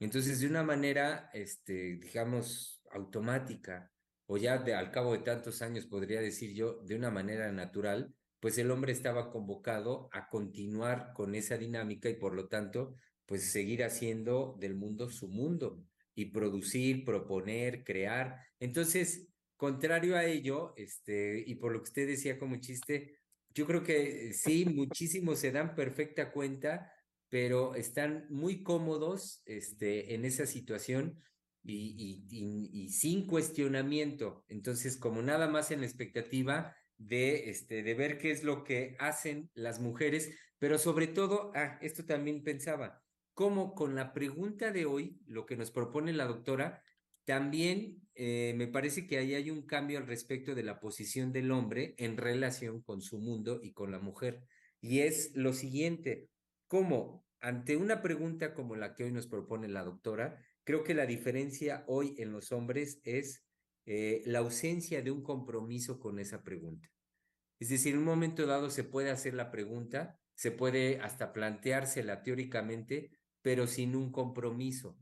Entonces, de una manera, este, digamos, automática, o ya de, al cabo de tantos años, podría decir yo, de una manera natural, pues el hombre estaba convocado a continuar con esa dinámica y por lo tanto, pues seguir haciendo del mundo su mundo y producir, proponer, crear. Entonces, contrario a ello, este, y por lo que usted decía como chiste, yo creo que sí, muchísimos se dan perfecta cuenta, pero están muy cómodos este, en esa situación y, sin cuestionamiento. Entonces, como nada más en la expectativa, de, este, de ver qué es lo que hacen las mujeres, pero sobre todo, ah, esto también pensaba, como con la pregunta de hoy, lo que nos propone la doctora, también eh, me parece que ahí hay un cambio al respecto de la posición del hombre en relación con su mundo y con la mujer. Y es lo siguiente, como ante una pregunta como la que hoy nos propone la doctora, creo que la diferencia hoy en los hombres es eh, la ausencia de un compromiso con esa pregunta. Es decir, en un momento dado se puede hacer la pregunta, se puede hasta planteársela teóricamente, pero sin un compromiso.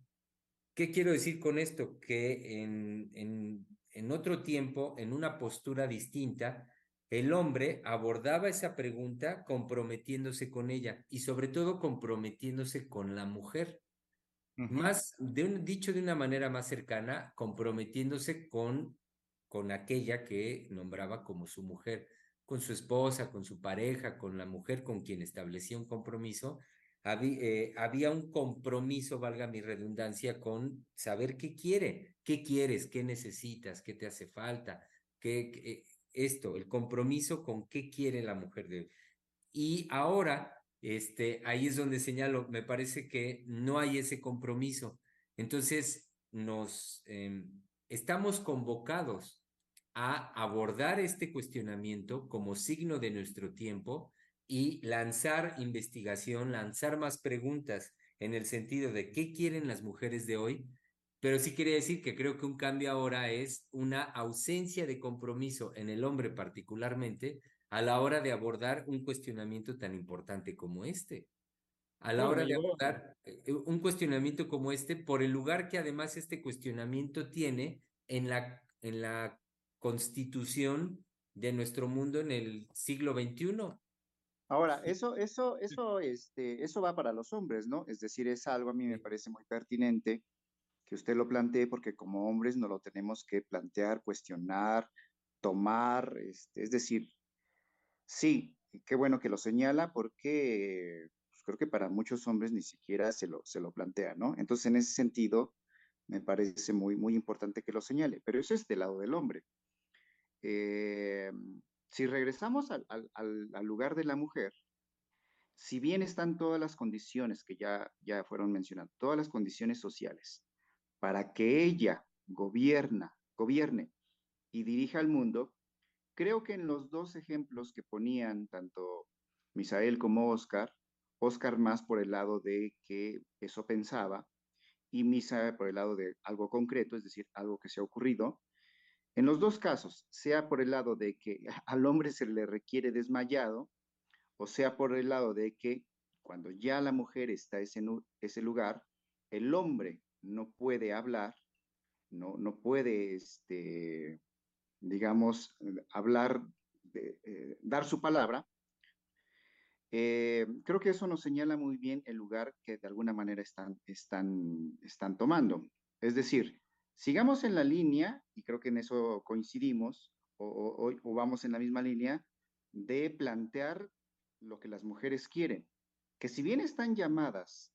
¿Qué quiero decir con esto? Que en, en, en otro tiempo, en una postura distinta, el hombre abordaba esa pregunta comprometiéndose con ella y sobre todo comprometiéndose con la mujer. Más, de un, dicho de una manera más cercana, comprometiéndose con, con aquella que nombraba como su mujer, con su esposa, con su pareja, con la mujer con quien establecía un compromiso. Había, eh, había un compromiso, valga mi redundancia, con saber qué quiere, qué quieres, qué necesitas, qué te hace falta, qué, esto, el compromiso con qué quiere la mujer de Y ahora este, ahí es donde señalo, me parece que no hay ese compromiso. Entonces, nos em, estamos convocados a abordar este cuestionamiento como signo de nuestro tiempo y lanzar investigación, lanzar más preguntas en el sentido de qué quieren las mujeres de hoy, pero sí quería decir que creo que un cambio ahora es una ausencia de compromiso en el hombre particularmente a la hora de abordar un cuestionamiento tan importante como este. A la hora de abordar eh, un cuestionamiento como este, por el lugar que además este cuestionamiento tiene en la, en la constitución de nuestro mundo en el siglo XXI. Ahora, eso, eso, eso, este, eso va para los hombres, ¿no? Es decir, es algo a mí me parece muy pertinente que usted lo plantee porque como hombres no lo tenemos que plantear, cuestionar, tomar, este, es decir, sí, qué bueno que lo señala porque pues, creo que para muchos hombres ni siquiera se lo, se lo plantea, ¿no? Entonces, en ese sentido, me parece muy, muy importante que lo señale, pero eso es del lado del hombre. Eh, si regresamos al, lugar de la mujer, si bien están todas las condiciones que ya, ya fueron mencionadas, todas las condiciones sociales, para que ella gobierna, gobierne y dirija al mundo, creo que en los dos ejemplos que ponían tanto Misael como Oscar, Oscar más por el lado de que eso pensaba y Misa por el lado de algo concreto, es decir, algo que se ha ocurrido. En los dos casos, sea por el lado de que (laughs) al hombre se le requiere desmayado, o sea por el lado de que cuando ya la mujer está en ese lugar, el hombre no puede hablar, no, no puede, este, digamos, hablar, eh, dar su palabra. Eh, creo que eso nos señala muy bien el lugar que de alguna manera están, están, están tomando. Es decir, sigamos en la línea, y creo que en eso coincidimos, o, vamos en la misma línea, de plantear lo que las mujeres quieren, que si bien están llamadas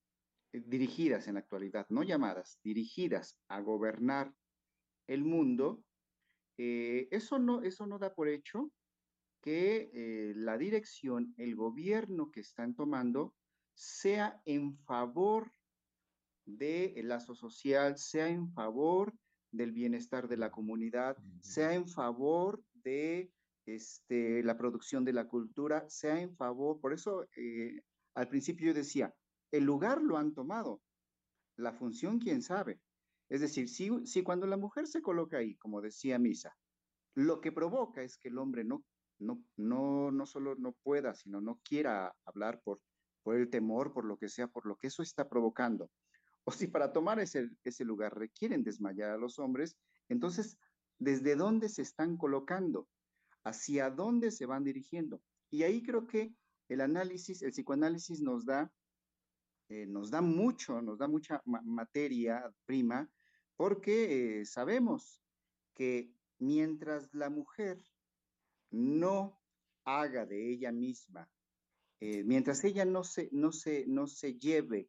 eh, dirigidas en la actualidad, no llamadas, dirigidas a gobernar el mundo, eh, eso, no, eso no da por hecho que eh, la dirección, el gobierno que están tomando, sea en favor del lazo social, sea en favor del bienestar de la comunidad, sea en favor de este, la producción de la cultura, sea en favor, por eso al principio yo decía, el lugar lo han tomado, la función quién sabe. Es decir, si, si cuando la mujer se coloca ahí, como decía Misa, lo que provoca es que el hombre no, no, no, no solo no pueda, sino no quiera hablar por, por el temor, por lo que sea, por lo que eso está provocando. O si para tomar ese, ese lugar requieren desmayar a los hombres, entonces, ¿desde dónde se están colocando? ¿Hacia dónde se van dirigiendo? Y ahí creo que el análisis, el psicoanálisis nos da eh, nos da mucho, nos da mucha materia prima, porque eh, sabemos que mientras la mujer no haga de ella misma, eh, mientras ella no se, no se, no se lleve,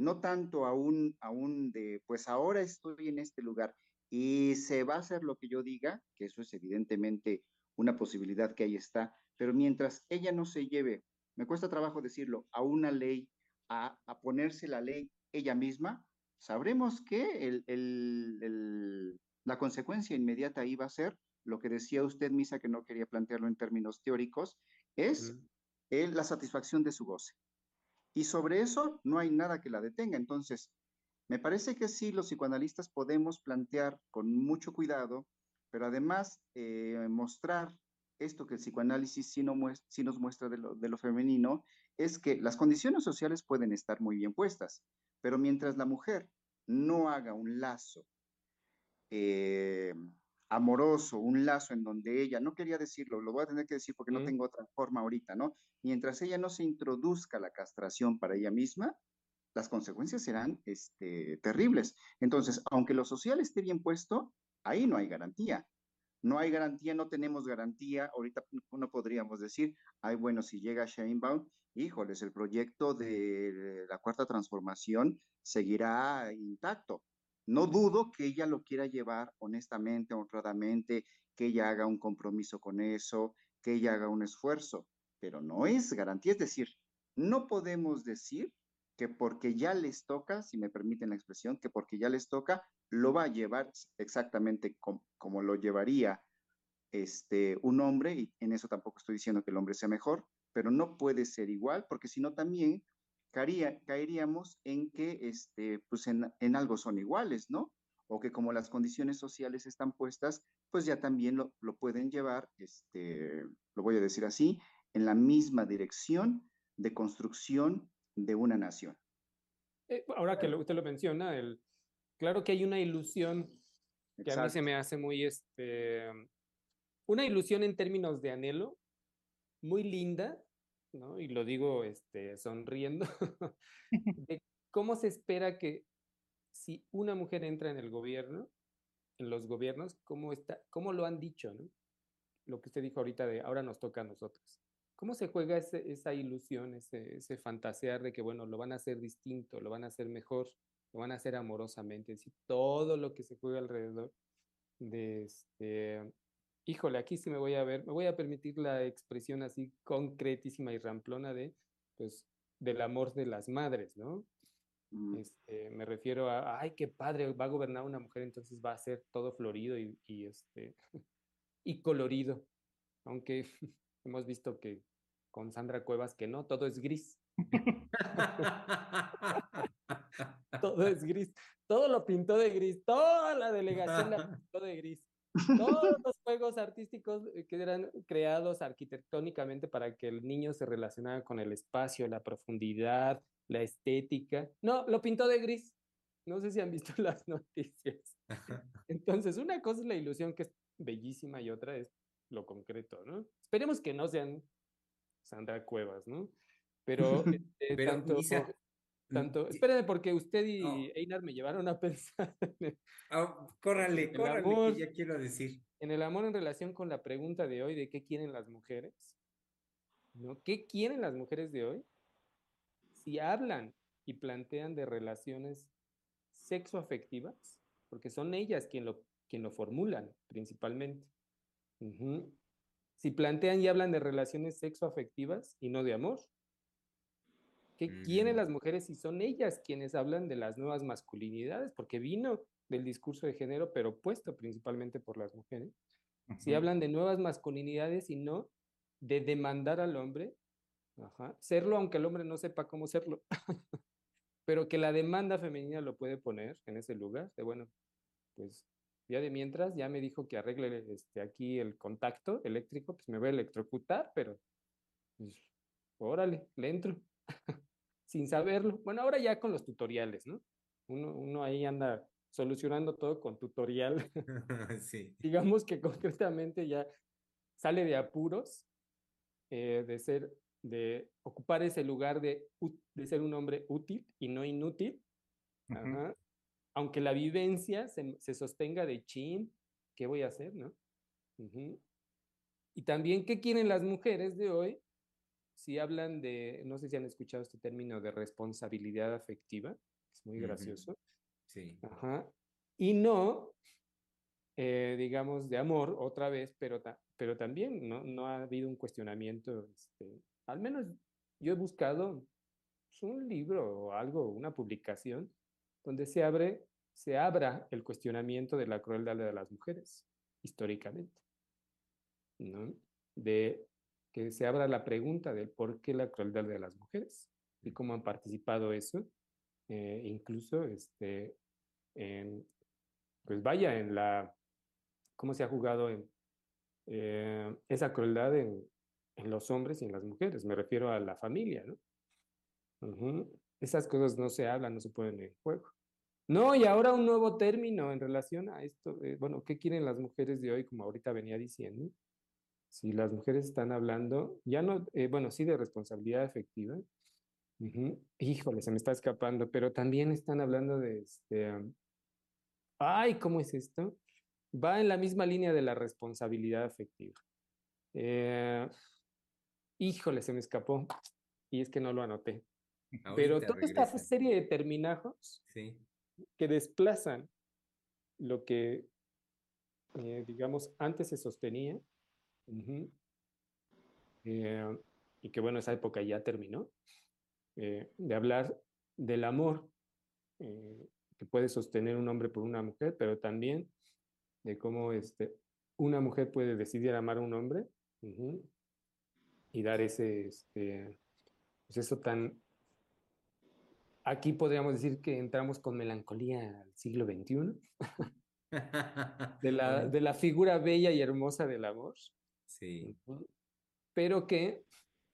no tanto aún, aún de, pues ahora estoy en este lugar y se va a hacer lo que yo diga, que eso es evidentemente una posibilidad que ahí está, pero mientras ella no se lleve, me cuesta trabajo decirlo, a una ley a, ponerse la ley ella misma, sabremos que el, la consecuencia inmediata iba a ser lo que decía usted, Misa, que no quería plantearlo en términos teóricos, es la satisfacción de su goce. Y sobre eso no hay nada que la detenga. Entonces, me parece que sí, los psicoanalistas podemos plantear con mucho cuidado, pero además eh, mostrar esto que el psicoanálisis sí, no nos muestra de lo, femenino, es que las condiciones sociales pueden estar muy bien puestas, pero mientras la mujer no haga un lazo eh, amoroso, un lazo en donde ella, no quería decirlo, lo voy a tener que decir porque no tengo otra forma ahorita, ¿no? Mientras ella no se introduzca la castración para ella misma, las consecuencias serán este, terribles. Entonces, aunque lo social esté bien puesto, ahí no hay garantía no hay garantía, no tenemos garantía. Ahorita no podríamos decir, ay, bueno, si llega Sheinbaum, híjoles, el proyecto de la cuarta transformación seguirá intacto. No dudo que ella lo quiera llevar honestamente, honradamente, que ella haga un compromiso con eso, que ella haga un esfuerzo, pero no es garantía. Es decir, no podemos decir que porque ya les toca, si me permiten la expresión, que porque ya les toca, lo va a llevar exactamente como, lo llevaría este, un hombre, y en eso tampoco estoy diciendo que el hombre sea mejor, pero no puede ser igual, porque si no también caeríamos en que este, pues en, en, algo son iguales, ¿no? O que como las condiciones sociales están puestas, pues ya también lo, lo pueden llevar, este, lo voy a decir así, en la misma dirección de construcción de una nación. Eh, ahora que usted lo menciona, el, claro que hay una ilusión que a mí se me hace muy, este, una ilusión en términos de anhelo, muy linda, ¿no? Y lo digo este, sonriendo, (laughs) (laughs) de cómo se espera que si una mujer entra en el gobierno, en los gobiernos, cómo, está, cómo lo han dicho, ¿no? Lo que usted dijo ahorita de ahora nos toca a nosotros. ¿Cómo se juega esa ilusión, ese, ese fantasear de que, bueno, lo van a hacer distinto, lo van a hacer mejor, lo van a hacer amorosamente? Es todo lo que se juega alrededor de este, híjole, aquí sí me voy a ver, me voy a permitir la expresión así concretísima y ramplona de, pues, del amor de las madres, ¿no? Mm. Este, me refiero a, ay, qué padre, va a gobernar una mujer, entonces va a ser todo florido y, y este, (laughs) y colorido. Aunque (laughs) hemos visto que con Sandra Cuevas que no, todo es gris. (laughs) todo es gris. Todo lo pintó de gris. Toda la delegación la pintó de gris. Todos (laughs) los juegos artísticos eh, que eran creados arquitectónicamente para que el niño se relacionara con el espacio, la profundidad, la estética. No, lo pintó de gris. No sé si han visto (laughs) las noticias. Entonces, una cosa es la ilusión que es bellísima y otra es lo concreto, ¿no? Esperemos que no sean Sandra Cuevas, ¿no? Pero, (laughs) este, Pero tanto, tanto, espérenme, porque usted y Einar me llevaron a (laughs) pensar. En oh, córrale, córrale, que ya quiero decir. En el amor en relación con la pregunta de hoy de qué quieren las mujeres, ¿no? ¿Qué quieren las mujeres de hoy? Si hablan y plantean de relaciones sexoafectivas, porque son ellas quien lo, quien lo formulan principalmente. Si plantean y hablan de relaciones sexoafectivas y no de amor, ¿Qué quieren las mujeres y son ellas quienes hablan de las nuevas masculinidades? Porque vino del discurso de género, pero puesto principalmente por las mujeres. Si hablan de nuevas masculinidades y no de demandar al hombre, serlo aunque el hombre no sepa cómo serlo, (laughs) pero que la demanda femenina lo puede poner en ese lugar, de bueno, pues ya de mientras, ya me dijo que arregle este, aquí el contacto eléctrico, pues me voy a electrocutar, pero pues, órale, le entro. Sin saberlo. Bueno, ahora ya con los tutoriales, ¿no? Uno, uno ahí anda solucionando todo con tutorial. (laughs) (laughs) sí. Digamos que concretamente ya sale de apuros eh, de ser, de ocupar ese lugar de, de ser un hombre útil y no inútil. Aunque la vivencia se, se, sostenga de chin, ¿qué voy a hacer, no? Y también, ¿qué quieren las mujeres de hoy? Si hablan de, no sé si han escuchado este término de responsabilidad afectiva, es muy gracioso. Sí. Ajá. Y no, eh, digamos, de amor, otra vez, pero, pero también ¿no? no ha habido un cuestionamiento, este, al menos yo he buscado pues, un libro o algo, una publicación, donde se abre, se abra el cuestionamiento de la crueldad de las mujeres, históricamente. ¿no? De que se abra la pregunta de por qué la crueldad de las mujeres y cómo han participado eso, eh, incluso, este, en, pues vaya, en la, cómo se ha jugado en eh, esa crueldad en, en, los hombres y en las mujeres, me refiero a la familia, ¿no? Esas cosas no se hablan, no se ponen en juego. No, y ahora un nuevo término en relación a esto, eh, bueno, ¿qué quieren las mujeres de hoy, como ahorita venía diciendo? Si las mujeres están hablando, ya no, eh, bueno, sí de responsabilidad efectiva, híjole, se me está escapando, pero también están hablando de, este, ay, ¿cómo es esto? Va en la misma línea de la responsabilidad afectiva. Eh, híjole, se me escapó, y es que no lo anoté. pero toda esta serie de terminajos que desplazan lo que, eh, digamos, antes se sostenía, eh, y que bueno, esa época ya terminó, eh, de hablar del amor eh, que puede sostener un hombre por una mujer, pero también de cómo este, una mujer puede decidir amar a un hombre y dar ese, este, pues eso tan Aquí podríamos decir que entramos con melancolía al siglo XXI, (laughs) de, la, de la figura bella y hermosa del amor. Sí. Pero que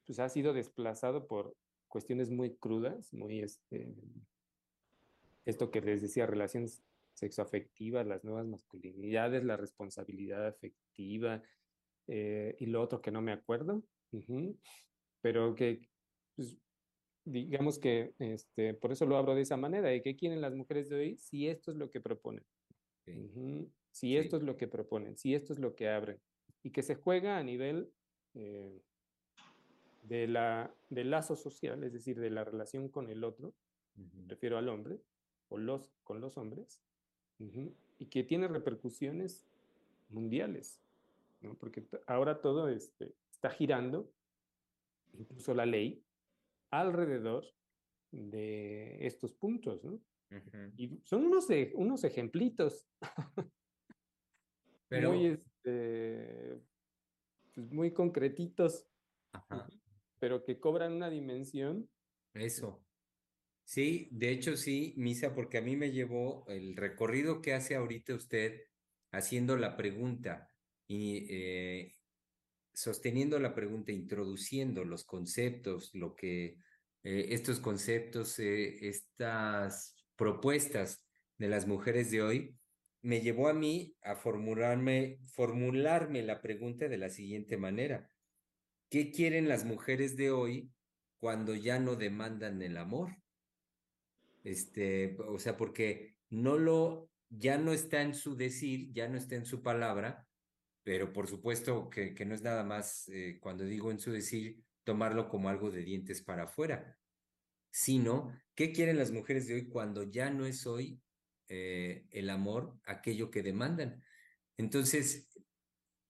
pues, ha sido desplazado por cuestiones muy crudas, muy, este, esto que les decía, relaciones sexoafectivas, las nuevas masculinidades, la responsabilidad afectiva eh, y lo otro que no me acuerdo, pero que pues, digamos que este, por eso lo abro de esa manera, de qué quieren las mujeres de hoy si esto es lo que proponen. Si esto es lo que proponen, si esto es lo que abren y que se juega a nivel eh, de la, del lazo social, es decir, de la relación con el otro, refiero al hombre, o los, con los hombres, y que tiene repercusiones mundiales, ¿no? porque ahora todo este, está girando, incluso la ley, alrededor de estos puntos, ¿no? Y son unos, unos ejemplitos. (laughs) Pero... Muy, este, pues muy concretitos, pero que cobran una dimensión. Eso. Sí, de hecho sí, Misa, porque a mí me llevó el recorrido que hace ahorita usted haciendo la pregunta y eh, sosteniendo la pregunta, introduciendo los conceptos, lo que eh, estos conceptos, eh, estas propuestas de las mujeres de hoy, me llevó a mí a formularme, la pregunta de la siguiente manera. ¿Qué quieren las mujeres de hoy cuando ya no demandan el amor? Este, o sea, porque no lo, ya no está en su decir, ya no está en su palabra, pero por supuesto que, que no es nada más, eh, cuando digo en su decir, tomarlo como algo de dientes para afuera, sino qué quieren las mujeres de hoy cuando ya no es hoy eh, el amor aquello que demandan. Entonces,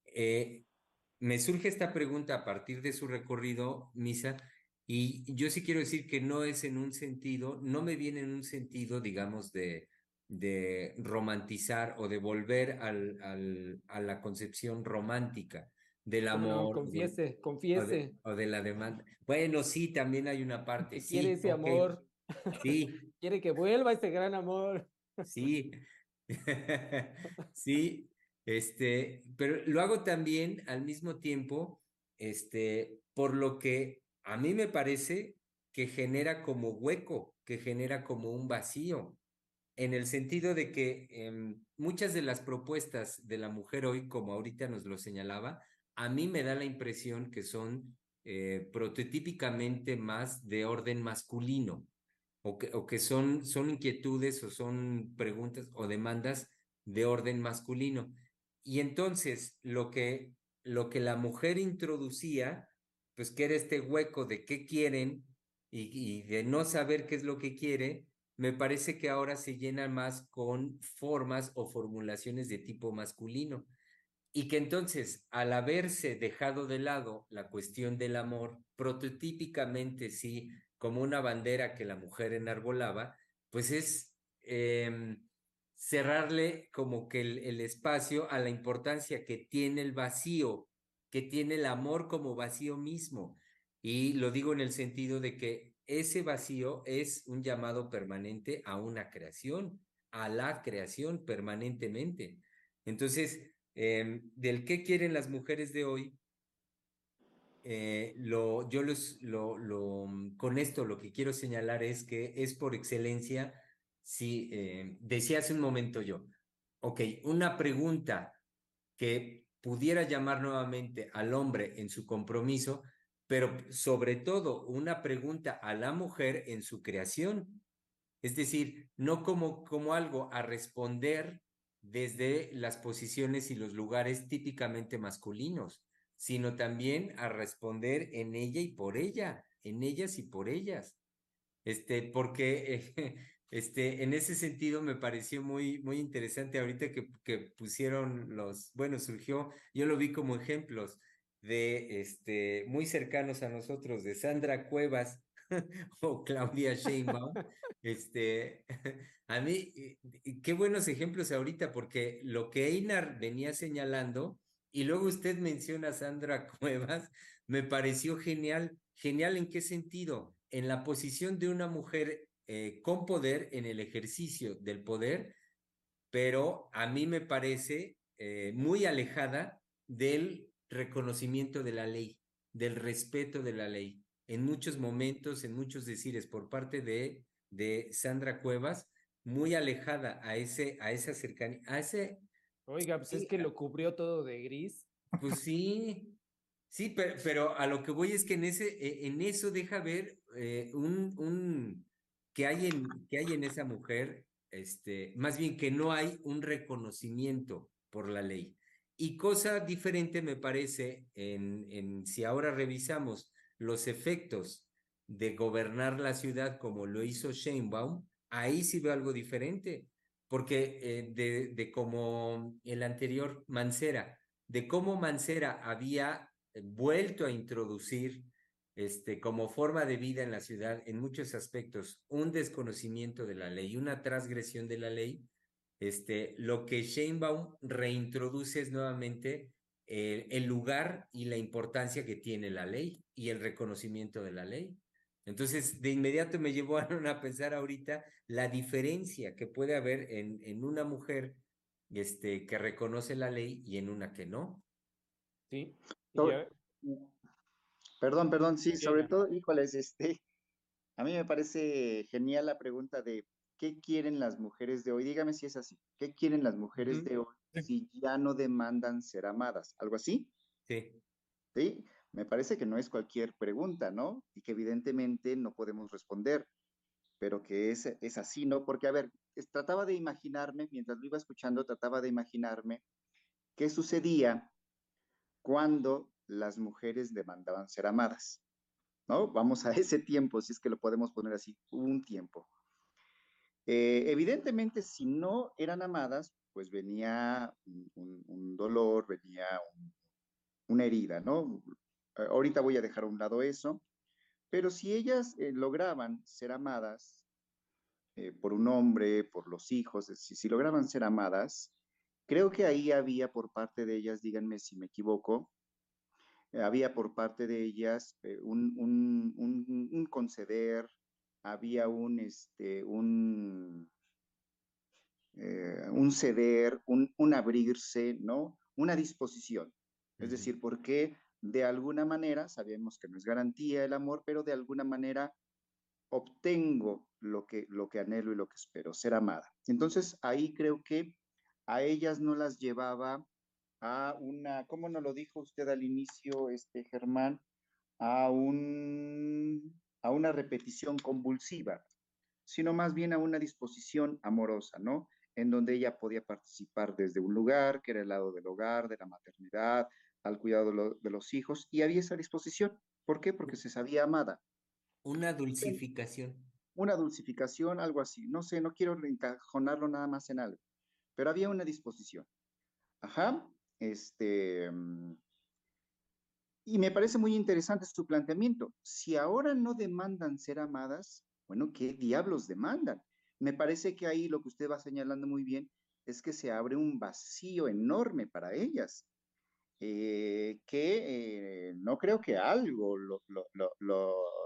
eh, me surge esta pregunta a partir de su recorrido, Misa, y yo sí quiero decir que no es en un sentido, no me viene en un sentido, digamos, de, de romantizar o de volver al, al, a la concepción romántica del amor. confiese, confiese. O de, la demanda. Bueno, sí, también hay una parte. Sí, quiere ese amor. Sí. (laughs) quiere que vuelva ese gran amor. Sí. (laughs) sí. Este, pero lo hago también al mismo tiempo, este, por lo que a mí me parece que genera como hueco, que genera como un vacío en el sentido de que em, muchas de las propuestas de la mujer hoy, como ahorita nos lo señalaba, a mí me da la impresión que son eh, prototípicamente más de orden masculino o que, son, son inquietudes o son preguntas o demandas de orden masculino. Y entonces lo que, lo que la mujer introducía, pues que era este hueco de qué quieren y, y de no saber qué es lo que quiere, me parece que ahora se llena más con formas o formulaciones de tipo masculino. Y que entonces, al haberse dejado de lado la cuestión del amor, prototípicamente sí, como una bandera que la mujer enarbolaba, pues es em, cerrarle como que el, espacio a la importancia que tiene el vacío, que tiene el amor como vacío mismo. Y lo digo en el sentido de que ese vacío es un llamado permanente a una creación, a la creación permanentemente. Entonces, em, del qué quieren las mujeres de hoy, eh, lo, yo los, lo, lo, con esto lo que quiero señalar es que es por excelencia, si eh, decía hace un momento yo, ok, una pregunta que pudiera llamar nuevamente al hombre en su compromiso, pero sobre todo una pregunta a la mujer en su creación. Es decir, no como, como algo a responder desde las posiciones y los lugares típicamente masculinos, sino también a responder en ella y por ella, en ellas y por ellas. Este, porque (laughs) este, en ese sentido me pareció muy, muy interesante ahorita que, que pusieron los, bueno, surgió, yo lo vi como ejemplos, de este, muy cercanos a nosotros, de Sandra Cuevas (laughs) o Claudia Sheinbaum, (laughs) este, a mí, qué buenos ejemplos ahorita, porque lo que Einar venía señalando, y luego usted menciona a Sandra (laughs) Cuevas, me pareció genial. ¿Genial en qué sentido? En la posición de una mujer eh, con poder en el ejercicio del poder, pero a mí me parece eh, muy alejada del reconocimiento de la ley, del respeto de la ley. En muchos momentos, en muchos decires por parte de, de Sandra Cuevas, muy alejada a, ese, a esa cercanía, a ese... Oiga, pues es que lo cubrió todo de gris. Pues sí, sí, pero, pero a lo que voy es que en, ese, e, en eso deja ver eh, un, un, que, hay en, que hay en esa mujer, este, más bien que no hay un reconocimiento por la ley. Y cosa diferente me parece en, en si ahora revisamos los efectos de gobernar la ciudad como lo hizo Sheinbaum, ahí sí veo algo diferente, porque eh, de, como el anterior Mancera, de cómo Mancera había vuelto a introducir este, como forma de vida en la ciudad en muchos aspectos un desconocimiento de la ley, una transgresión de la ley, este, lo que Sheinbaum reintroduce es nuevamente el lugar y la importancia que tiene la ley y el reconocimiento de la ley. Entonces, de inmediato me llevó (laughs) a pensar ahorita la diferencia que puede haber en, en una mujer este, que reconoce la ley y en una que no. Sí. Perdón, perdón, sí, sobre todo, híjoles, este, a mí me parece genial la pregunta de ¿qué quieren las mujeres de hoy? Dígame si es así. ¿Qué quieren las mujeres de hoy si ya no demandan ser amadas? ¿Algo así? Sí. Sí. Me parece que no es cualquier pregunta, ¿no? Y que evidentemente no podemos responder, pero que es, es así, ¿no? Porque, a ver, trataba de imaginarme, mientras lo iba escuchando, trataba de imaginarme qué sucedía cuando las mujeres demandaban ser amadas, ¿no? Vamos a (laughs) ese tiempo, si es que lo podemos poner así, un tiempo. Eh, evidentemente, si no eran amadas, pues venía un, dolor, venía una herida, ¿no? Eh, ahorita voy a dejar a un lado eso, pero si ellas eh, lograban ser amadas eh, por un hombre, por los hijos, si, si lograban ser amadas, creo que ahí había por parte de ellas, díganme si me equivoco, había por parte de ellas un, un, un, conceder, había un, este, un, un ceder, un, un, abrirse, ¿no? Una disposición. Es decir, ¿por qué de alguna manera, sabemos que no es garantía el amor, pero de alguna manera obtengo lo que, lo que anhelo y lo que espero, ser amada. Entonces ahí creo que a ellas no las llevaba a una, ¿cómo nos lo dijo usted al inicio, este Germán? A, un, a una repetición convulsiva, sino más bien a una disposición amorosa, ¿no? En donde ella podía participar desde un lugar, que era el lado del hogar, de la maternidad, al cuidado de, los hijos y había esa disposición. ¿Por qué? Porque se sabía amada. Una dulcificación. Una dulcificación, algo así. No sé, no quiero encajonarlo nada más en algo, pero había una disposición. Ajá, este... Mm, y me parece muy interesante su planteamiento. Si ahora no demandan ser amadas, bueno, ¿qué diablos demandan? Me parece que ahí lo que usted va señalando muy bien es que se abre un vacío enorme para ellas. Eh, que eh, no creo que algo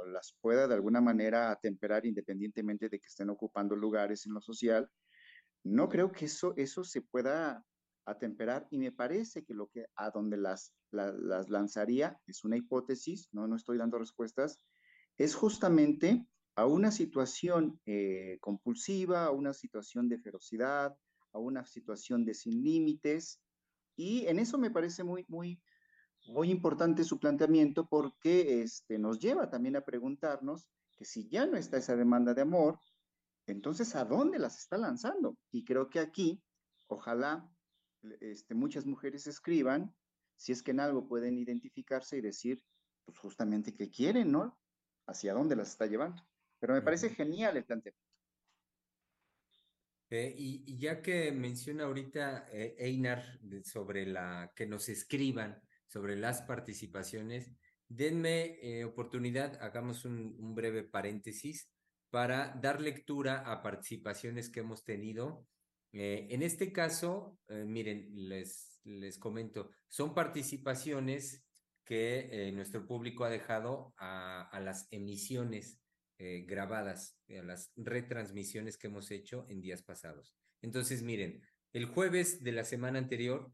las pueda de alguna manera atemperar independientemente de que estén ocupando lugares en lo social. No creo que eso, eso se pueda atemperar y me parece que lo que a donde las, las lanzaría es una hipótesis, no, no estoy dando respuestas, es justamente a una situación eh, compulsiva, a una situación de ferocidad, a una situación de sin límites, y en eso me parece muy, muy, muy importante su planteamiento porque este, nos lleva también a preguntarnos que si ya no está esa demanda de amor, entonces ¿a dónde las está lanzando? Y creo que aquí, ojalá este, muchas mujeres escriban, si es que en algo pueden identificarse y decir, pues justamente qué quieren, ¿no? Hacia dónde las está llevando. Pero me parece genial el planteamiento. Eh, y, ya que menciona ahorita eh, Einar sobre la que nos escriban sobre las participaciones, denme eh, oportunidad, hagamos un, breve paréntesis para dar lectura a participaciones que hemos tenido. en este caso, miren, les, les comento, son participaciones que nuestro público ha dejado a, a las emisiones eh, grabadas, a las retransmisiones que hemos hecho en días pasados. Entonces, miren, el jueves de la semana anterior,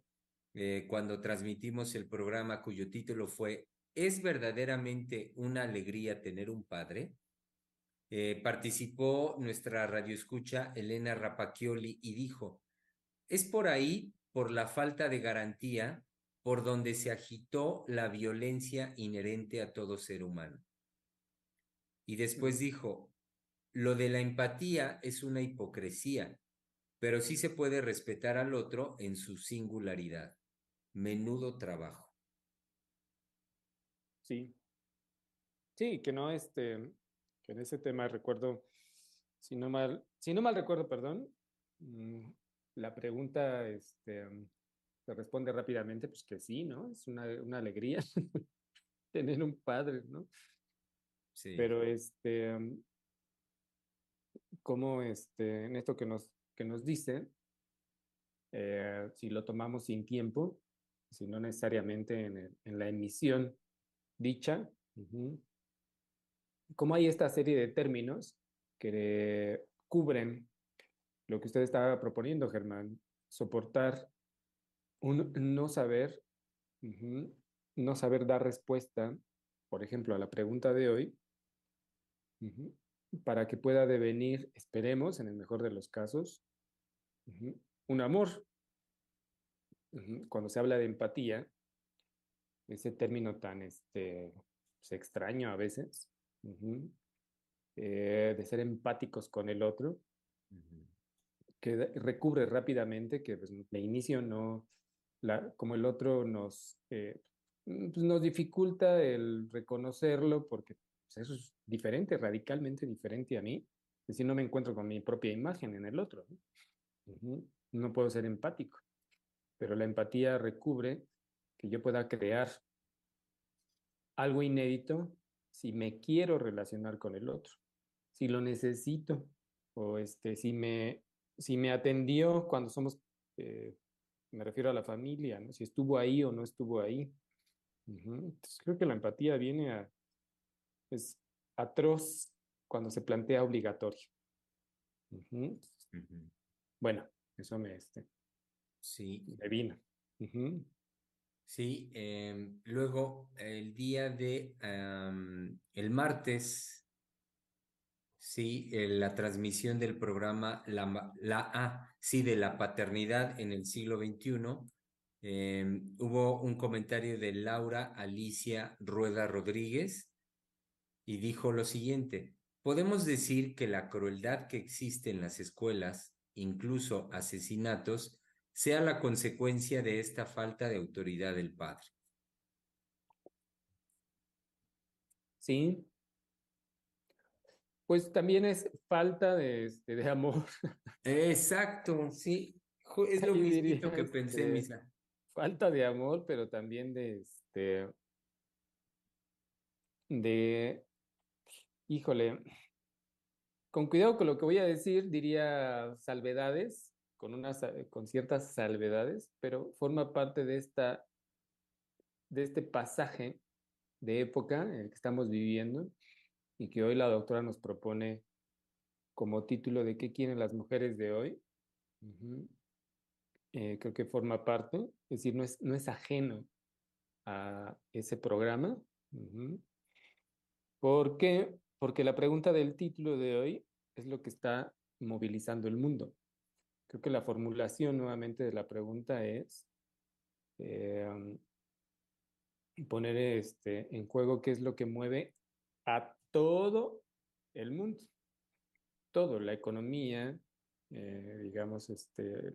eh, cuando transmitimos el programa cuyo título fue ¿Es verdaderamente una alegría tener un padre? Eh, participó nuestra radioescucha Elena Rapacchioli y dijo, es por ahí, por la falta de garantía, por donde se agitó la violencia inherente a todo ser humano. Y después dijo, lo de la empatía es una hipocresía, pero sí se puede respetar al otro en su singularidad. Menudo trabajo. Sí. Sí, que no, este, que en ese tema recuerdo, si no mal, si no mal recuerdo, perdón, mm, la pregunta, este, se responde rápidamente, pues que sí, ¿no? Es una, una alegría (laughs) tener un padre, ¿no? Pero este, como este, en esto que nos, que nos dice, eh, si lo tomamos sin tiempo, si no necesariamente en, en la emisión dicha, como hay esta serie de términos que cubren lo que usted estaba proponiendo, Germán, soportar un no saber, no saber dar respuesta, por ejemplo, a la pregunta de hoy, para que pueda devenir, esperemos, en el mejor de los casos, un amor. Cuando se habla de empatía, ese término tan este, pues, extraño a veces, eh, de ser empáticos con el otro, que recubre rápidamente, que pues, de inicio no, la, como el otro nos, eh, pues, nos dificulta el reconocerlo porque pues, eso es diferente, radicalmente diferente a mí. Es decir, no me encuentro con mi propia imagen en el otro. ¿no? puedo ser empático, pero la empatía recubre que yo pueda crear algo inédito si me quiero relacionar con el otro, si lo necesito, o este, si, me, si me atendió cuando somos, eh, me refiero a la familia, si estuvo ahí o no estuvo ahí. Entonces, creo que la empatía viene a, es atroz cuando se plantea obligatorio. Bueno, eso me, este, sí. me vino. Sí, em, luego el día de el martes, sí, la transmisión del programa La, la ah, sí, de la paternidad en el siglo XXI, em, hubo un comentario de Laura Alicia Rueda Rodríguez y dijo lo siguiente, podemos decir que la crueldad que existe en las escuelas, incluso asesinatos, sea la consecuencia de esta falta de autoridad del padre. Sí. Pues también es falta de, este, de amor. Exacto, sí. Es lo mismo que pensé, este, Misa. Falta de amor, pero también de este. De. Híjole. Con cuidado con lo que voy a decir, diría salvedades, con, unas, eh, con ciertas salvedades, pero forma parte de, esta, de este pasaje de época en el que estamos viviendo y que hoy la doctora nos propone como título de qué quieren las mujeres de hoy. Eh, creo que forma parte, es decir, no es, no es ajeno a ese programa. Porque la pregunta del título de hoy es lo que está movilizando el mundo. Creo que la formulación nuevamente de la pregunta es em, poner este, en juego qué es lo que mueve a todo el mundo. Todo, la economía, eh, digamos, este,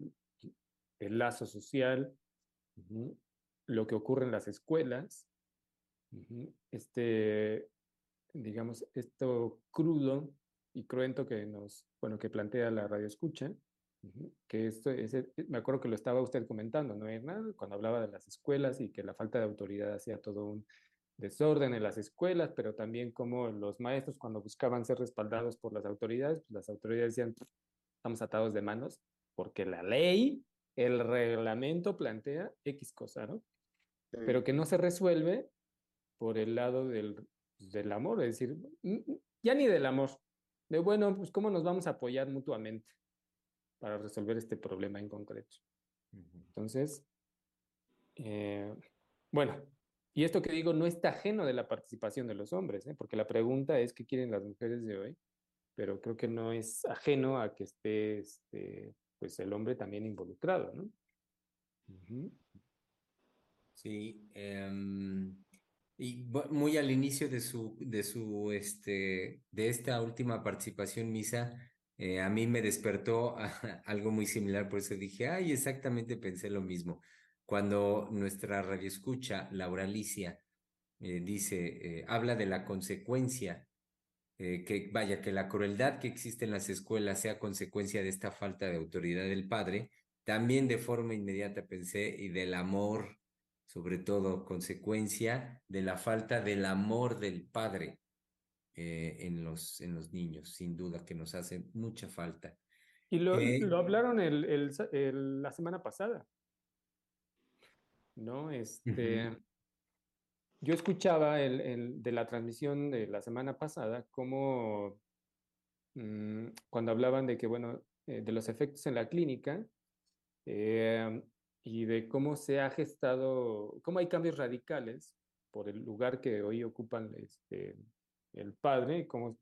el, lazo social, lo que ocurre en las escuelas, este, digamos, esto crudo y cruento que nos, bueno, que plantea la radio escucha, que esto, eh, me acuerdo que lo estaba usted comentando, ¿no, Hernán? Cuando hablaba de las escuelas y que la falta de autoridad hacía todo un desorden en las escuelas, pero también como los maestros cuando buscaban ser respaldados por las autoridades, pues las autoridades decían, estamos atados de manos porque la ley, el reglamento plantea X cosa, ¿no? Pero que no se resuelve por el lado del, del amor, es decir, ya ni del amor, de bueno, pues cómo nos vamos a apoyar mutuamente para resolver este problema en concreto. Entonces, eh, bueno, y esto que digo no está ajeno de la participación de los hombres, ¿eh? porque la pregunta es qué quieren las mujeres de hoy, pero creo que no es ajeno a que esté este, pues el hombre también involucrado, ¿no? Sí, em, y muy al inicio de su, de su, este, de esta última participación, Misa, eh, a mí me despertó (laughs) algo muy similar, por eso dije, ay, exactamente pensé lo mismo. Cuando nuestra radioescucha, Laura Alicia, eh, dice, eh, habla de la consecuencia, que vaya, que la crueldad que existe en las escuelas sea consecuencia de esta falta de autoridad del padre, también de forma inmediata pensé, y del amor, sobre todo consecuencia de la falta del amor del padre eh, en, los, en los niños, sin duda que nos hace mucha falta. Y lo, eh, lo hablaron el, el, la semana pasada. ¿No? Este, Yo escuchaba el, de la transmisión de la semana pasada como mm, cuando hablaban de que, bueno, eh, de los efectos en la clínica y de cómo se ha gestado, cómo hay cambios radicales por el lugar que hoy ocupan este, el padre, como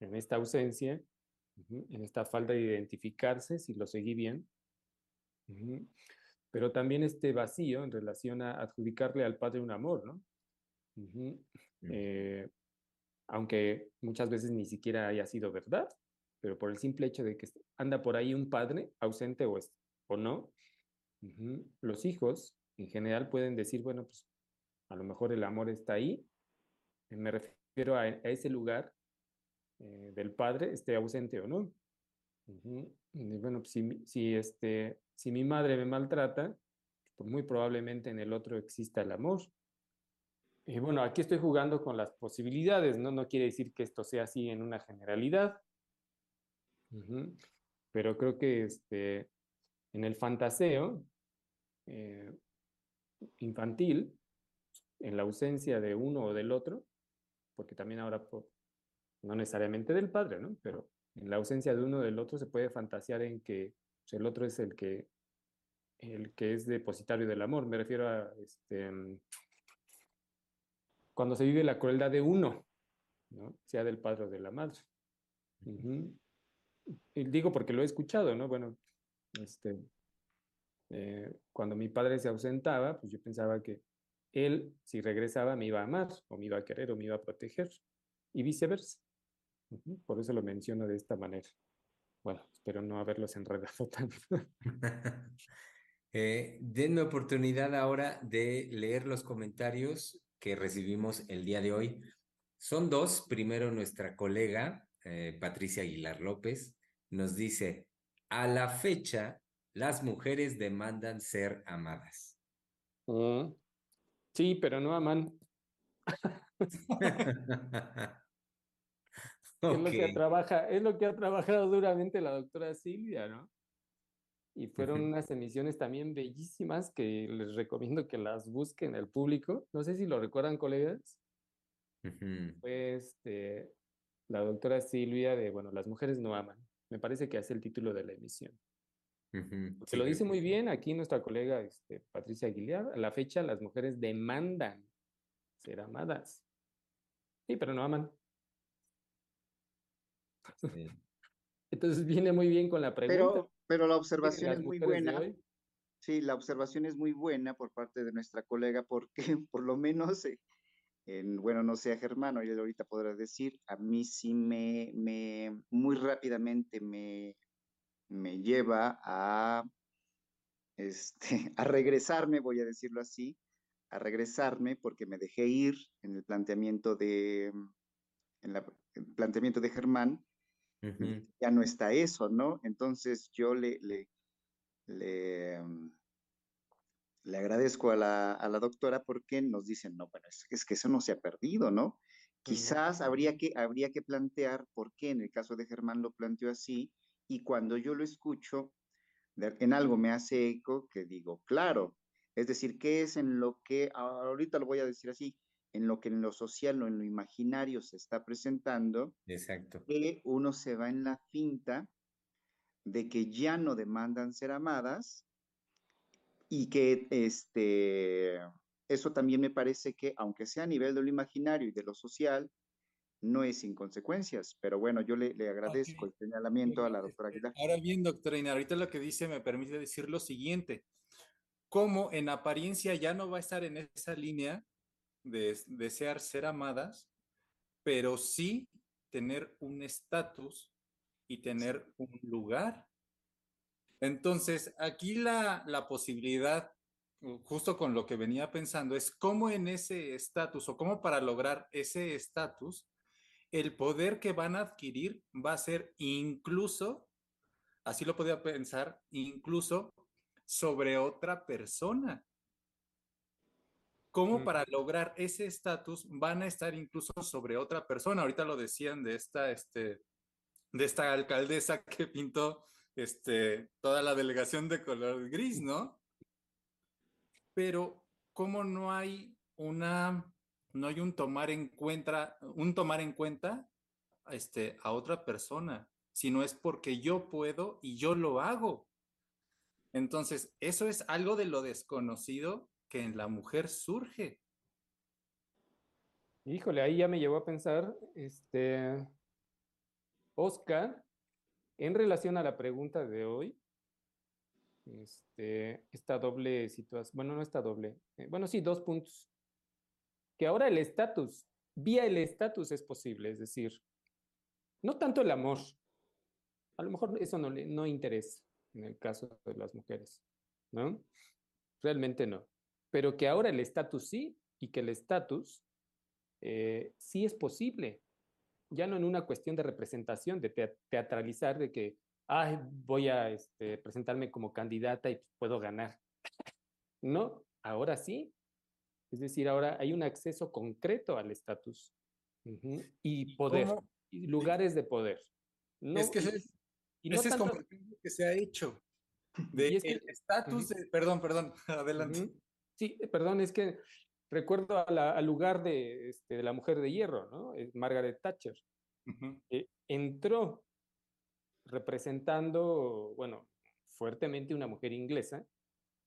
en esta ausencia, en esta falta de identificarse, si lo seguí bien, pero también este vacío en relación a adjudicarle al padre un amor, ¿no? Eh, aunque muchas veces ni siquiera haya sido verdad, pero por el simple hecho de que anda por ahí un padre ausente o, o no, los hijos en general pueden decir, bueno, pues a lo mejor el amor está ahí, me refiero a, ese lugar eh, del padre esté ausente o no. bueno, pues, si, si, este, si mi madre me maltrata, pues muy probablemente en el otro exista el amor. Y bueno, aquí estoy jugando con las posibilidades, ¿no? No quiere decir que esto sea así en una generalidad. Pero creo que este, en el fantaseo eh, infantil, en la ausencia de uno o del otro, porque también ahora, no necesariamente del padre, ¿no? Pero en la ausencia de uno del otro se puede fantasear en que el otro es el que, el que es depositario del amor. Me refiero a este, mm, cuando se vive la crueldad de uno, ¿no? Sea del padre o de la madre. Y digo porque lo he escuchado, ¿no? Bueno, este, eh, cuando mi padre se ausentaba, pues yo pensaba que él, si regresaba, me iba a amar, o me iba a querer, o me iba a proteger, y viceversa. Por eso lo menciono de esta manera. Bueno, espero no haberlos enredado (laughs) tanto. (laughs) eh, denme oportunidad ahora de leer los comentarios que recibimos el día de hoy. Son dos. Primero, nuestra colega eh, Patricia Aguilar López nos dice, a la fecha, las mujeres demandan ser amadas. Mm. Sí, pero no aman. (laughs) es, lo que trabaja, es lo que ha trabajado duramente la doctora Silvia, ¿no? Y fueron unas emisiones también bellísimas que les recomiendo que las busquen el público. No sé si lo recuerdan, colegas. Fue este, la doctora Silvia de, bueno, las mujeres no aman. Me parece que hace el título de la emisión. Se lo dice muy bien aquí nuestra colega este, Patricia Aguilar. A la fecha, las mujeres demandan ser amadas. Sí, pero no aman. (laughs) Entonces viene muy bien con la pregunta. Pero, pero la observación es muy buena. Sí, la observación es muy buena por parte de nuestra colega porque (laughs) por lo menos, eh, en, bueno, no sea Germán, él ahorita podrá decir, a mí sí me, me muy rápidamente me, me lleva a, este, (laughs) a regresarme, voy a decirlo así, a regresarme porque me dejé ir en el planteamiento de, en el planteamiento de Germán, ya no está eso, ¿no? Entonces yo le, le, le, mm, le agradezco a la, a la, doctora porque nos dicen, no, bueno, es, es, que eso no se ha perdido, ¿no? Quizás habría que, habría que plantear por qué en el caso de Germán lo planteó así y cuando yo lo escucho, en algo me hace eco que digo, claro, es decir, ¿qué es en lo que, ahorita lo voy a decir así, en lo que en lo social o en lo imaginario se está presentando, Exacto. que uno se va en la finta de que ya no demandan ser amadas y que este, eso también me parece que, aunque sea a nivel de lo imaginario y de lo social, no es sin consecuencias. Pero bueno, yo le, le agradezco el señalamiento a la doctora Aguilar. Ahora bien, doctora Ina, ahorita lo que dice me permite decir lo siguiente. Como en apariencia ya no va a estar en esa línea de desear ser amadas, pero sí tener un estatus y tener un lugar. Entonces, aquí la, la posibilidad, justo con lo que venía pensando, es cómo en ese estatus o cómo para lograr ese estatus, el poder que van a adquirir va a ser incluso, así lo podía pensar, incluso sobre otra persona. ¿Cómo para lograr ese estatus van a estar incluso sobre otra persona? Ahorita lo decían de esta, este, de esta alcaldesa (laughs) que pintó este, toda la delegación de color gris, ¿no? Pero, ¿cómo no hay una, no hay un tomar en cuenta, un tomar en cuenta este, a otra persona? Si no es porque yo puedo y yo lo hago. Entonces, eso es algo de lo desconocido que en la mujer surge. Híjole, ahí ya me llevó a pensar, este, Oscar, en relación a la pregunta de hoy, este, esta doble situación, bueno, no está doble, eh, bueno, sí, dos puntos. Que ahora el estatus, vía el estatus es posible, es decir, no tanto el amor, a lo mejor eso no, no interesa en el caso de las mujeres, ¿no? Realmente no. Pero que ahora el estatus sí, y que el estatus eh, sí es posible, ya no en una cuestión de representación, de teatralizar, de que, ay, voy a este, presentarme como candidata y puedo ganar. (laughs) No, ahora sí. Es decir, ahora hay un acceso concreto al estatus y poder, y lugares de poder. No, es que ese es, y no ese tanto, es como que se ha hecho. De es que, el estatus, uh -huh. perdón, perdón, (laughs) adelante. Uh -huh. Sí, perdón, es que recuerdo a la, al lugar de, este, de, la mujer de hierro, ¿no? Margaret Thatcher. Eh, entró representando, bueno, fuertemente una mujer inglesa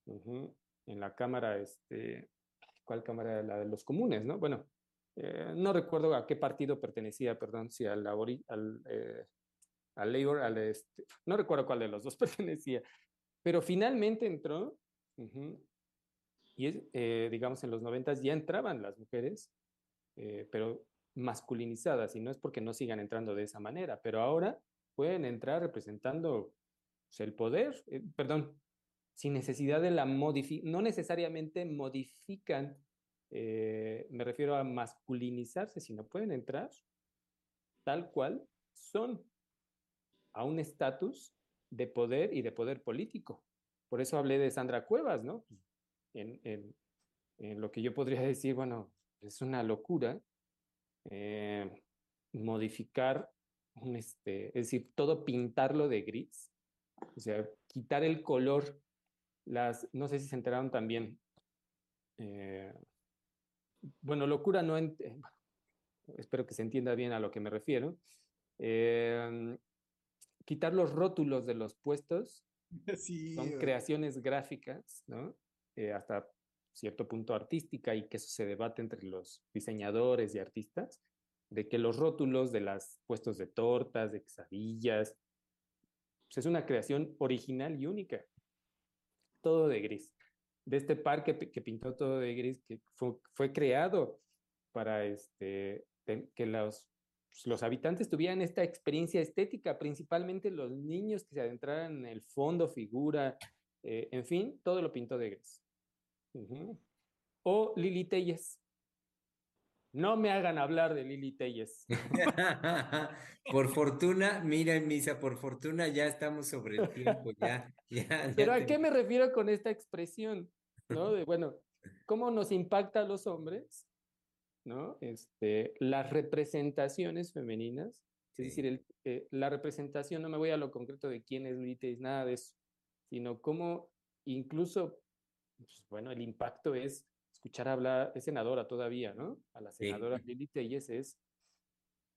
en la Cámara, este, ¿cuál Cámara? La de los Comunes, ¿no? Bueno, eh, no recuerdo a qué partido pertenecía, perdón, si al, al, eh, al al este, no recuerdo cuál de los dos (laughs) pertenecía, pero finalmente entró, y es, eh, digamos, en los noventas ya entraban las mujeres, eh, pero masculinizadas, y no es porque no sigan entrando de esa manera, pero ahora pueden entrar representando pues, el poder, eh, perdón, sin necesidad de la modificación, no necesariamente modifican, eh, me refiero a masculinizarse, sino pueden entrar tal cual son a un estatus de poder y de poder político. Por eso hablé de Sandra Cuevas, ¿no? En, en, en lo que yo podría decir, bueno, es una locura eh, modificar, un este, es decir, todo pintarlo de gris, o sea, quitar el color, las, no sé si se enteraron también, eh, bueno, locura no, eh, espero que se entienda bien a lo que me refiero, eh, quitar los rótulos de los puestos (laughs) sí, son creaciones gráficas, ¿no? Eh, hasta cierto punto artística y que eso se debate entre los diseñadores y artistas, de que los rótulos de los puestos de tortas, de quesadillas, pues es una creación original y única. Todo de gris. De este parque que, pintó todo de gris, que fue, creado para este, que los los habitantes tuvieran esta experiencia estética, principalmente los niños que se adentraran en el fondo, figura, eh, en fin, todo lo pintó de gris. O Lili Telles. No me hagan hablar de Lili Telles. (laughs) por fortuna, mira, Misa, por fortuna ya estamos sobre el tiempo, ya. ya Pero ya ¿a te... qué me refiero con esta expresión? ¿No? De, bueno, ¿cómo nos impacta a los hombres ¿no? Este, las representaciones femeninas, es decir, el, eh, la representación, no me voy a lo concreto de quién es Lites, nada de eso, sino cómo incluso, pues, bueno, el impacto es escuchar hablar, es senadora todavía, ¿no? A la senadora Lili Telles es,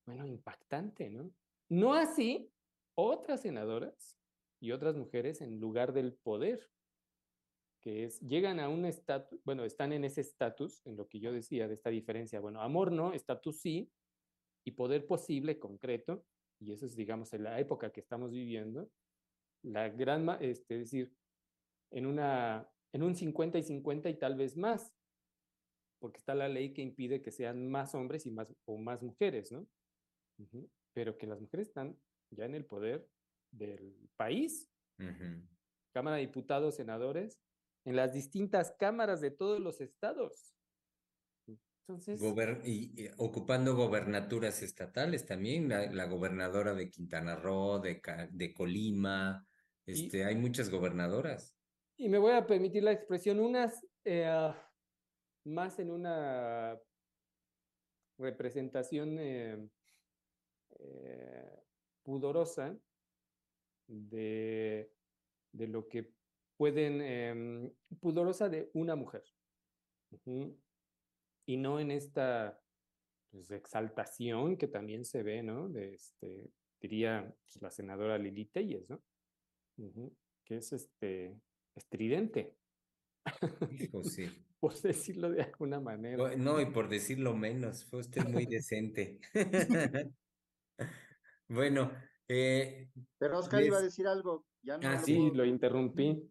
bueno, impactante, ¿no? No así otras senadoras y otras mujeres en lugar del poder, que es, llegan a un estatus, bueno, están en ese estatus, en lo que yo decía de esta diferencia, bueno, amor no, estatus sí, y poder posible, concreto, y eso es, digamos, en la época que estamos viviendo, la gran, este, es decir, en, una, en un 50 y 50 y tal vez más, porque está la ley que impide que sean más hombres y más, o más mujeres, ¿no? Pero que las mujeres están ya en el poder del país. Cámara de Diputados, senadores, en las distintas cámaras de todos los estados. Entonces. y, ocupando gobernaturas estatales también, la, gobernadora de Quintana Roo, de, de Colima, este, hay muchas gobernadoras. Y me voy a permitir la expresión, unas eh, más en una representación eh, eh, pudorosa de, de, lo que pueden, em, pudorosa de una mujer. Y no en esta pues, exaltación que también se ve, ¿no? Este, diría pues, la senadora Lili Telles, ¿no? Que es este estridente. sí. Por decirlo de alguna manera. No, y por decirlo menos, fue usted muy decente. (laughs) bueno. Eh, Pero Oscar iba a decir algo. Ya no ah, sí, lo interrumpí.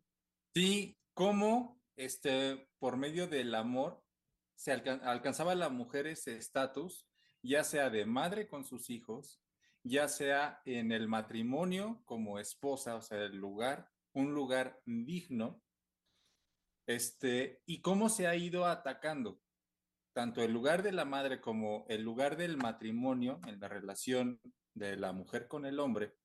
Sí, cómo este, por medio del amor se alcanzaba a la mujer ese estatus, ya sea de madre con sus hijos, ya sea en el matrimonio como esposa, o sea, el lugar, un lugar digno, este, y cómo se ha ido atacando tanto el lugar de la madre como el lugar del matrimonio en la relación de la mujer con el hombre.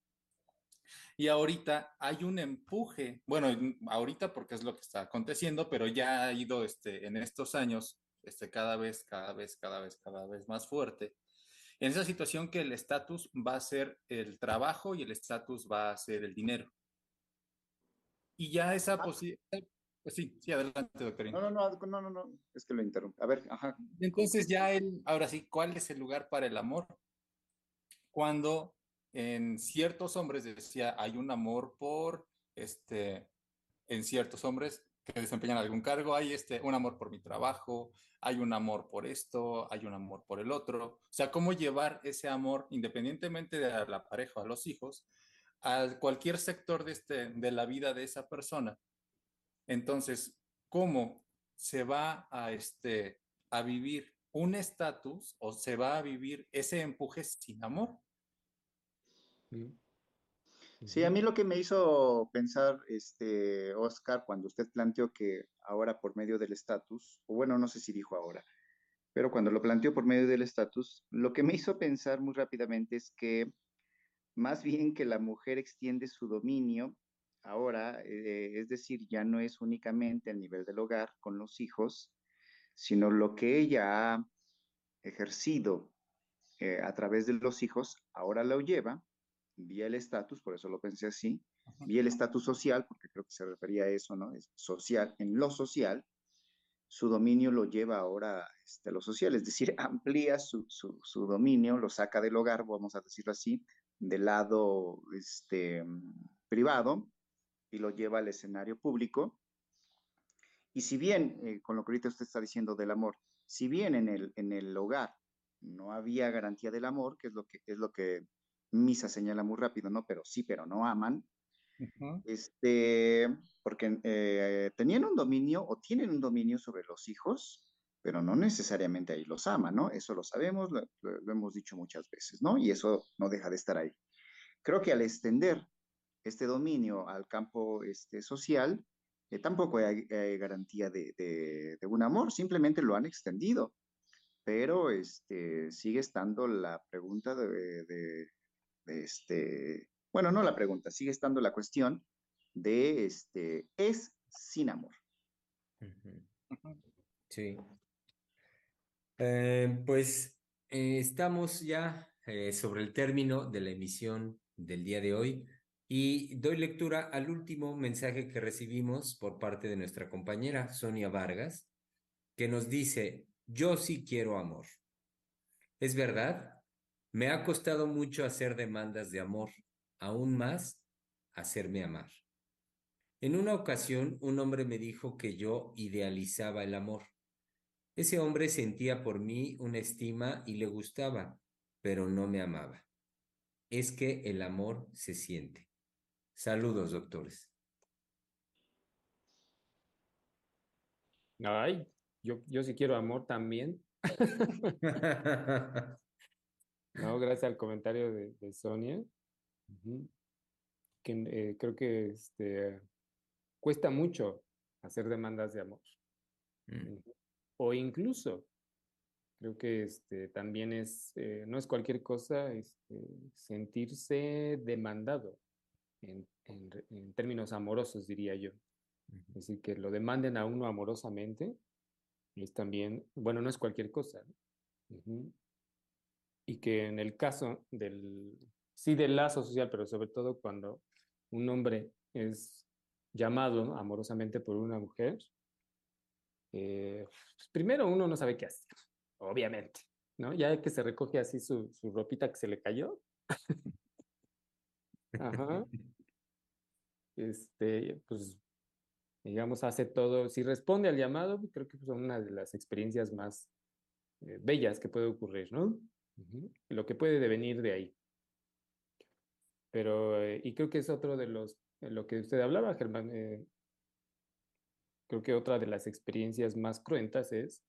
Y ahorita hay un empuje, bueno, ahorita porque es lo que está aconteciendo, pero ya ha ido este, en estos años este, cada vez, cada vez, cada vez, cada vez más fuerte. En esa situación que el estatus va a ser el trabajo y el estatus va a ser el dinero. Y ya esa ah. Pues sí, sí, adelante, doctorina. No, no, no, no, no, es que lo interrumpo. A ver, ajá. Entonces ya él, ahora sí, ¿cuál es el lugar para el amor? Cuando en ciertos hombres decía, hay un amor por, este, en ciertos hombres que desempeñan algún cargo, hay este, un amor por mi trabajo, hay un amor por esto, hay un amor por el otro. O sea, cómo llevar ese amor, independientemente de la pareja o a los hijos, a cualquier sector de, este, de la vida de esa persona entonces, ¿cómo se va a, este, a vivir un estatus o se va a vivir ese empuje sin amor? Sí, a mí lo que me hizo pensar, este, Oscar, cuando usted planteó que ahora por medio del estatus, o bueno, no sé si dijo ahora, pero cuando lo planteó por medio del estatus, lo que me hizo pensar muy rápidamente es que más bien que la mujer extiende su dominio ahora, eh, es decir, ya no es únicamente a nivel del hogar con los hijos, sino lo que ella ha ejercido eh, a través de los hijos, ahora lo lleva vía el estatus, por eso lo pensé así, vía el estatus social, porque creo que se refería a eso, ¿no? Es social, en lo social, su dominio lo lleva ahora este, a lo social, es decir, (laughs) amplía su, su, su, dominio, lo saca del hogar, vamos a decirlo así, del lado este, privado y lo lleva al escenario público. Y si bien, eh, con lo que ahorita usted está diciendo del amor, si bien en el, en el hogar no había garantía del amor, que es lo que, es lo que Misa señala muy rápido, ¿no? Pero sí, pero no aman. Este, porque eh, tenían un dominio o tienen un dominio sobre los hijos, pero no necesariamente ahí los aman, ¿no? Eso lo sabemos, lo, hemos dicho muchas veces, ¿no? Y eso no deja de estar ahí. Creo que al extender este dominio al campo este, social, eh, tampoco hay, garantía de, un amor, simplemente lo han extendido. Pero este, sigue estando la pregunta de, este, bueno, no la pregunta, sigue estando la cuestión de, este, ¿es sin amor? Sí. Eh, pues eh, estamos ya sobre el término de la emisión del día de hoy. Y doy lectura al último mensaje que recibimos por parte de nuestra compañera Sonia Vargas. que nos dice, yo sí quiero amor. Es verdad, me ha costado mucho hacer demandas de amor, aún más hacerme amar. En una ocasión, un hombre me dijo que yo idealizaba el amor. Ese hombre sentía por mí una estima y le gustaba, pero no me amaba. Es que el amor se siente. Saludos, doctores. Ay, yo, yo sí quiero amor también. (laughs) (laughs) no, gracias al comentario de, Sonia. que, eh, creo que este, cuesta mucho hacer demandas de amor. Mm. O incluso, creo que este, también es, eh, no es cualquier cosa este, sentirse demandado en, en, términos amorosos, diría yo. Es decir, que lo demanden a uno amorosamente es también, bueno, no es cualquier cosa. Y que en el caso del, sí, del lazo social, pero sobre todo cuando un hombre es llamado amorosamente por una mujer, eh, pues primero uno no sabe qué hacer, obviamente, ¿no? Ya que se recoge así su, su ropita que se le cayó. (laughs) Ajá. Este, pues digamos, hace todo, si responde al llamado, creo que es una de las experiencias más eh, bellas que puede ocurrir, ¿no? Lo que puede devenir de ahí. Pero, eh, y creo que es otro de los, lo que usted hablaba, Germán, eh, creo que otra de las experiencias más cruentas es,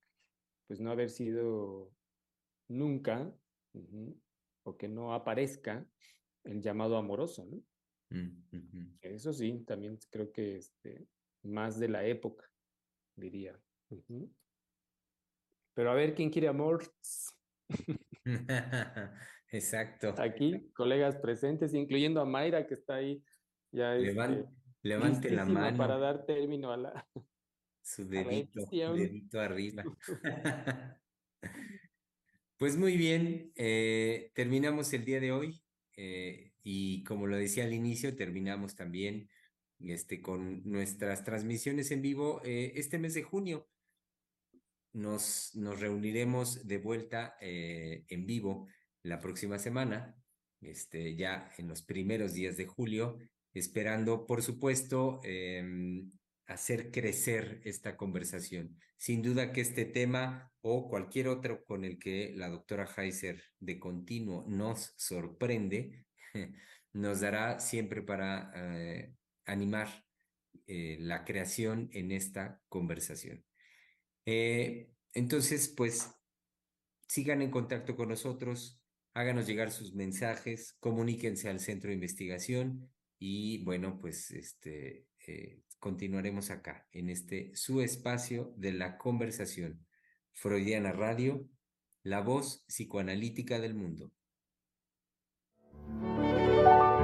pues, no haber sido nunca, o que no aparezca el llamado amoroso, ¿no? Mm, Eso sí, también creo que este, más de la época, diría. Pero a ver, ¿quién quiere amor? (laughs) Exacto. Aquí, colegas presentes, incluyendo a Mayra, que está ahí. Ya este, levante la mano. Para dar término a la. Su (laughs) dedito, dedito arriba. (laughs) pues muy bien, eh, terminamos el día de hoy. Eh, y como lo decía al inicio, terminamos también este, con nuestras transmisiones en vivo eh, este mes de junio. Nos, nos reuniremos de vuelta eh, en vivo la próxima semana, este, ya en los primeros días de julio, esperando, por supuesto, em, hacer crecer esta conversación. Sin duda que este tema o cualquier otro con el que la doctora Heiser de continuo nos sorprende, (laughs) nos dará siempre para eh, animar eh, la creación en esta conversación. Eh, entonces, pues, sigan en contacto con nosotros, háganos llegar sus mensajes, comuníquense al centro de investigación y bueno, pues este, continuaremos acá en este su espacio de la conversación. Freudiana Radio, la voz psicoanalítica del mundo.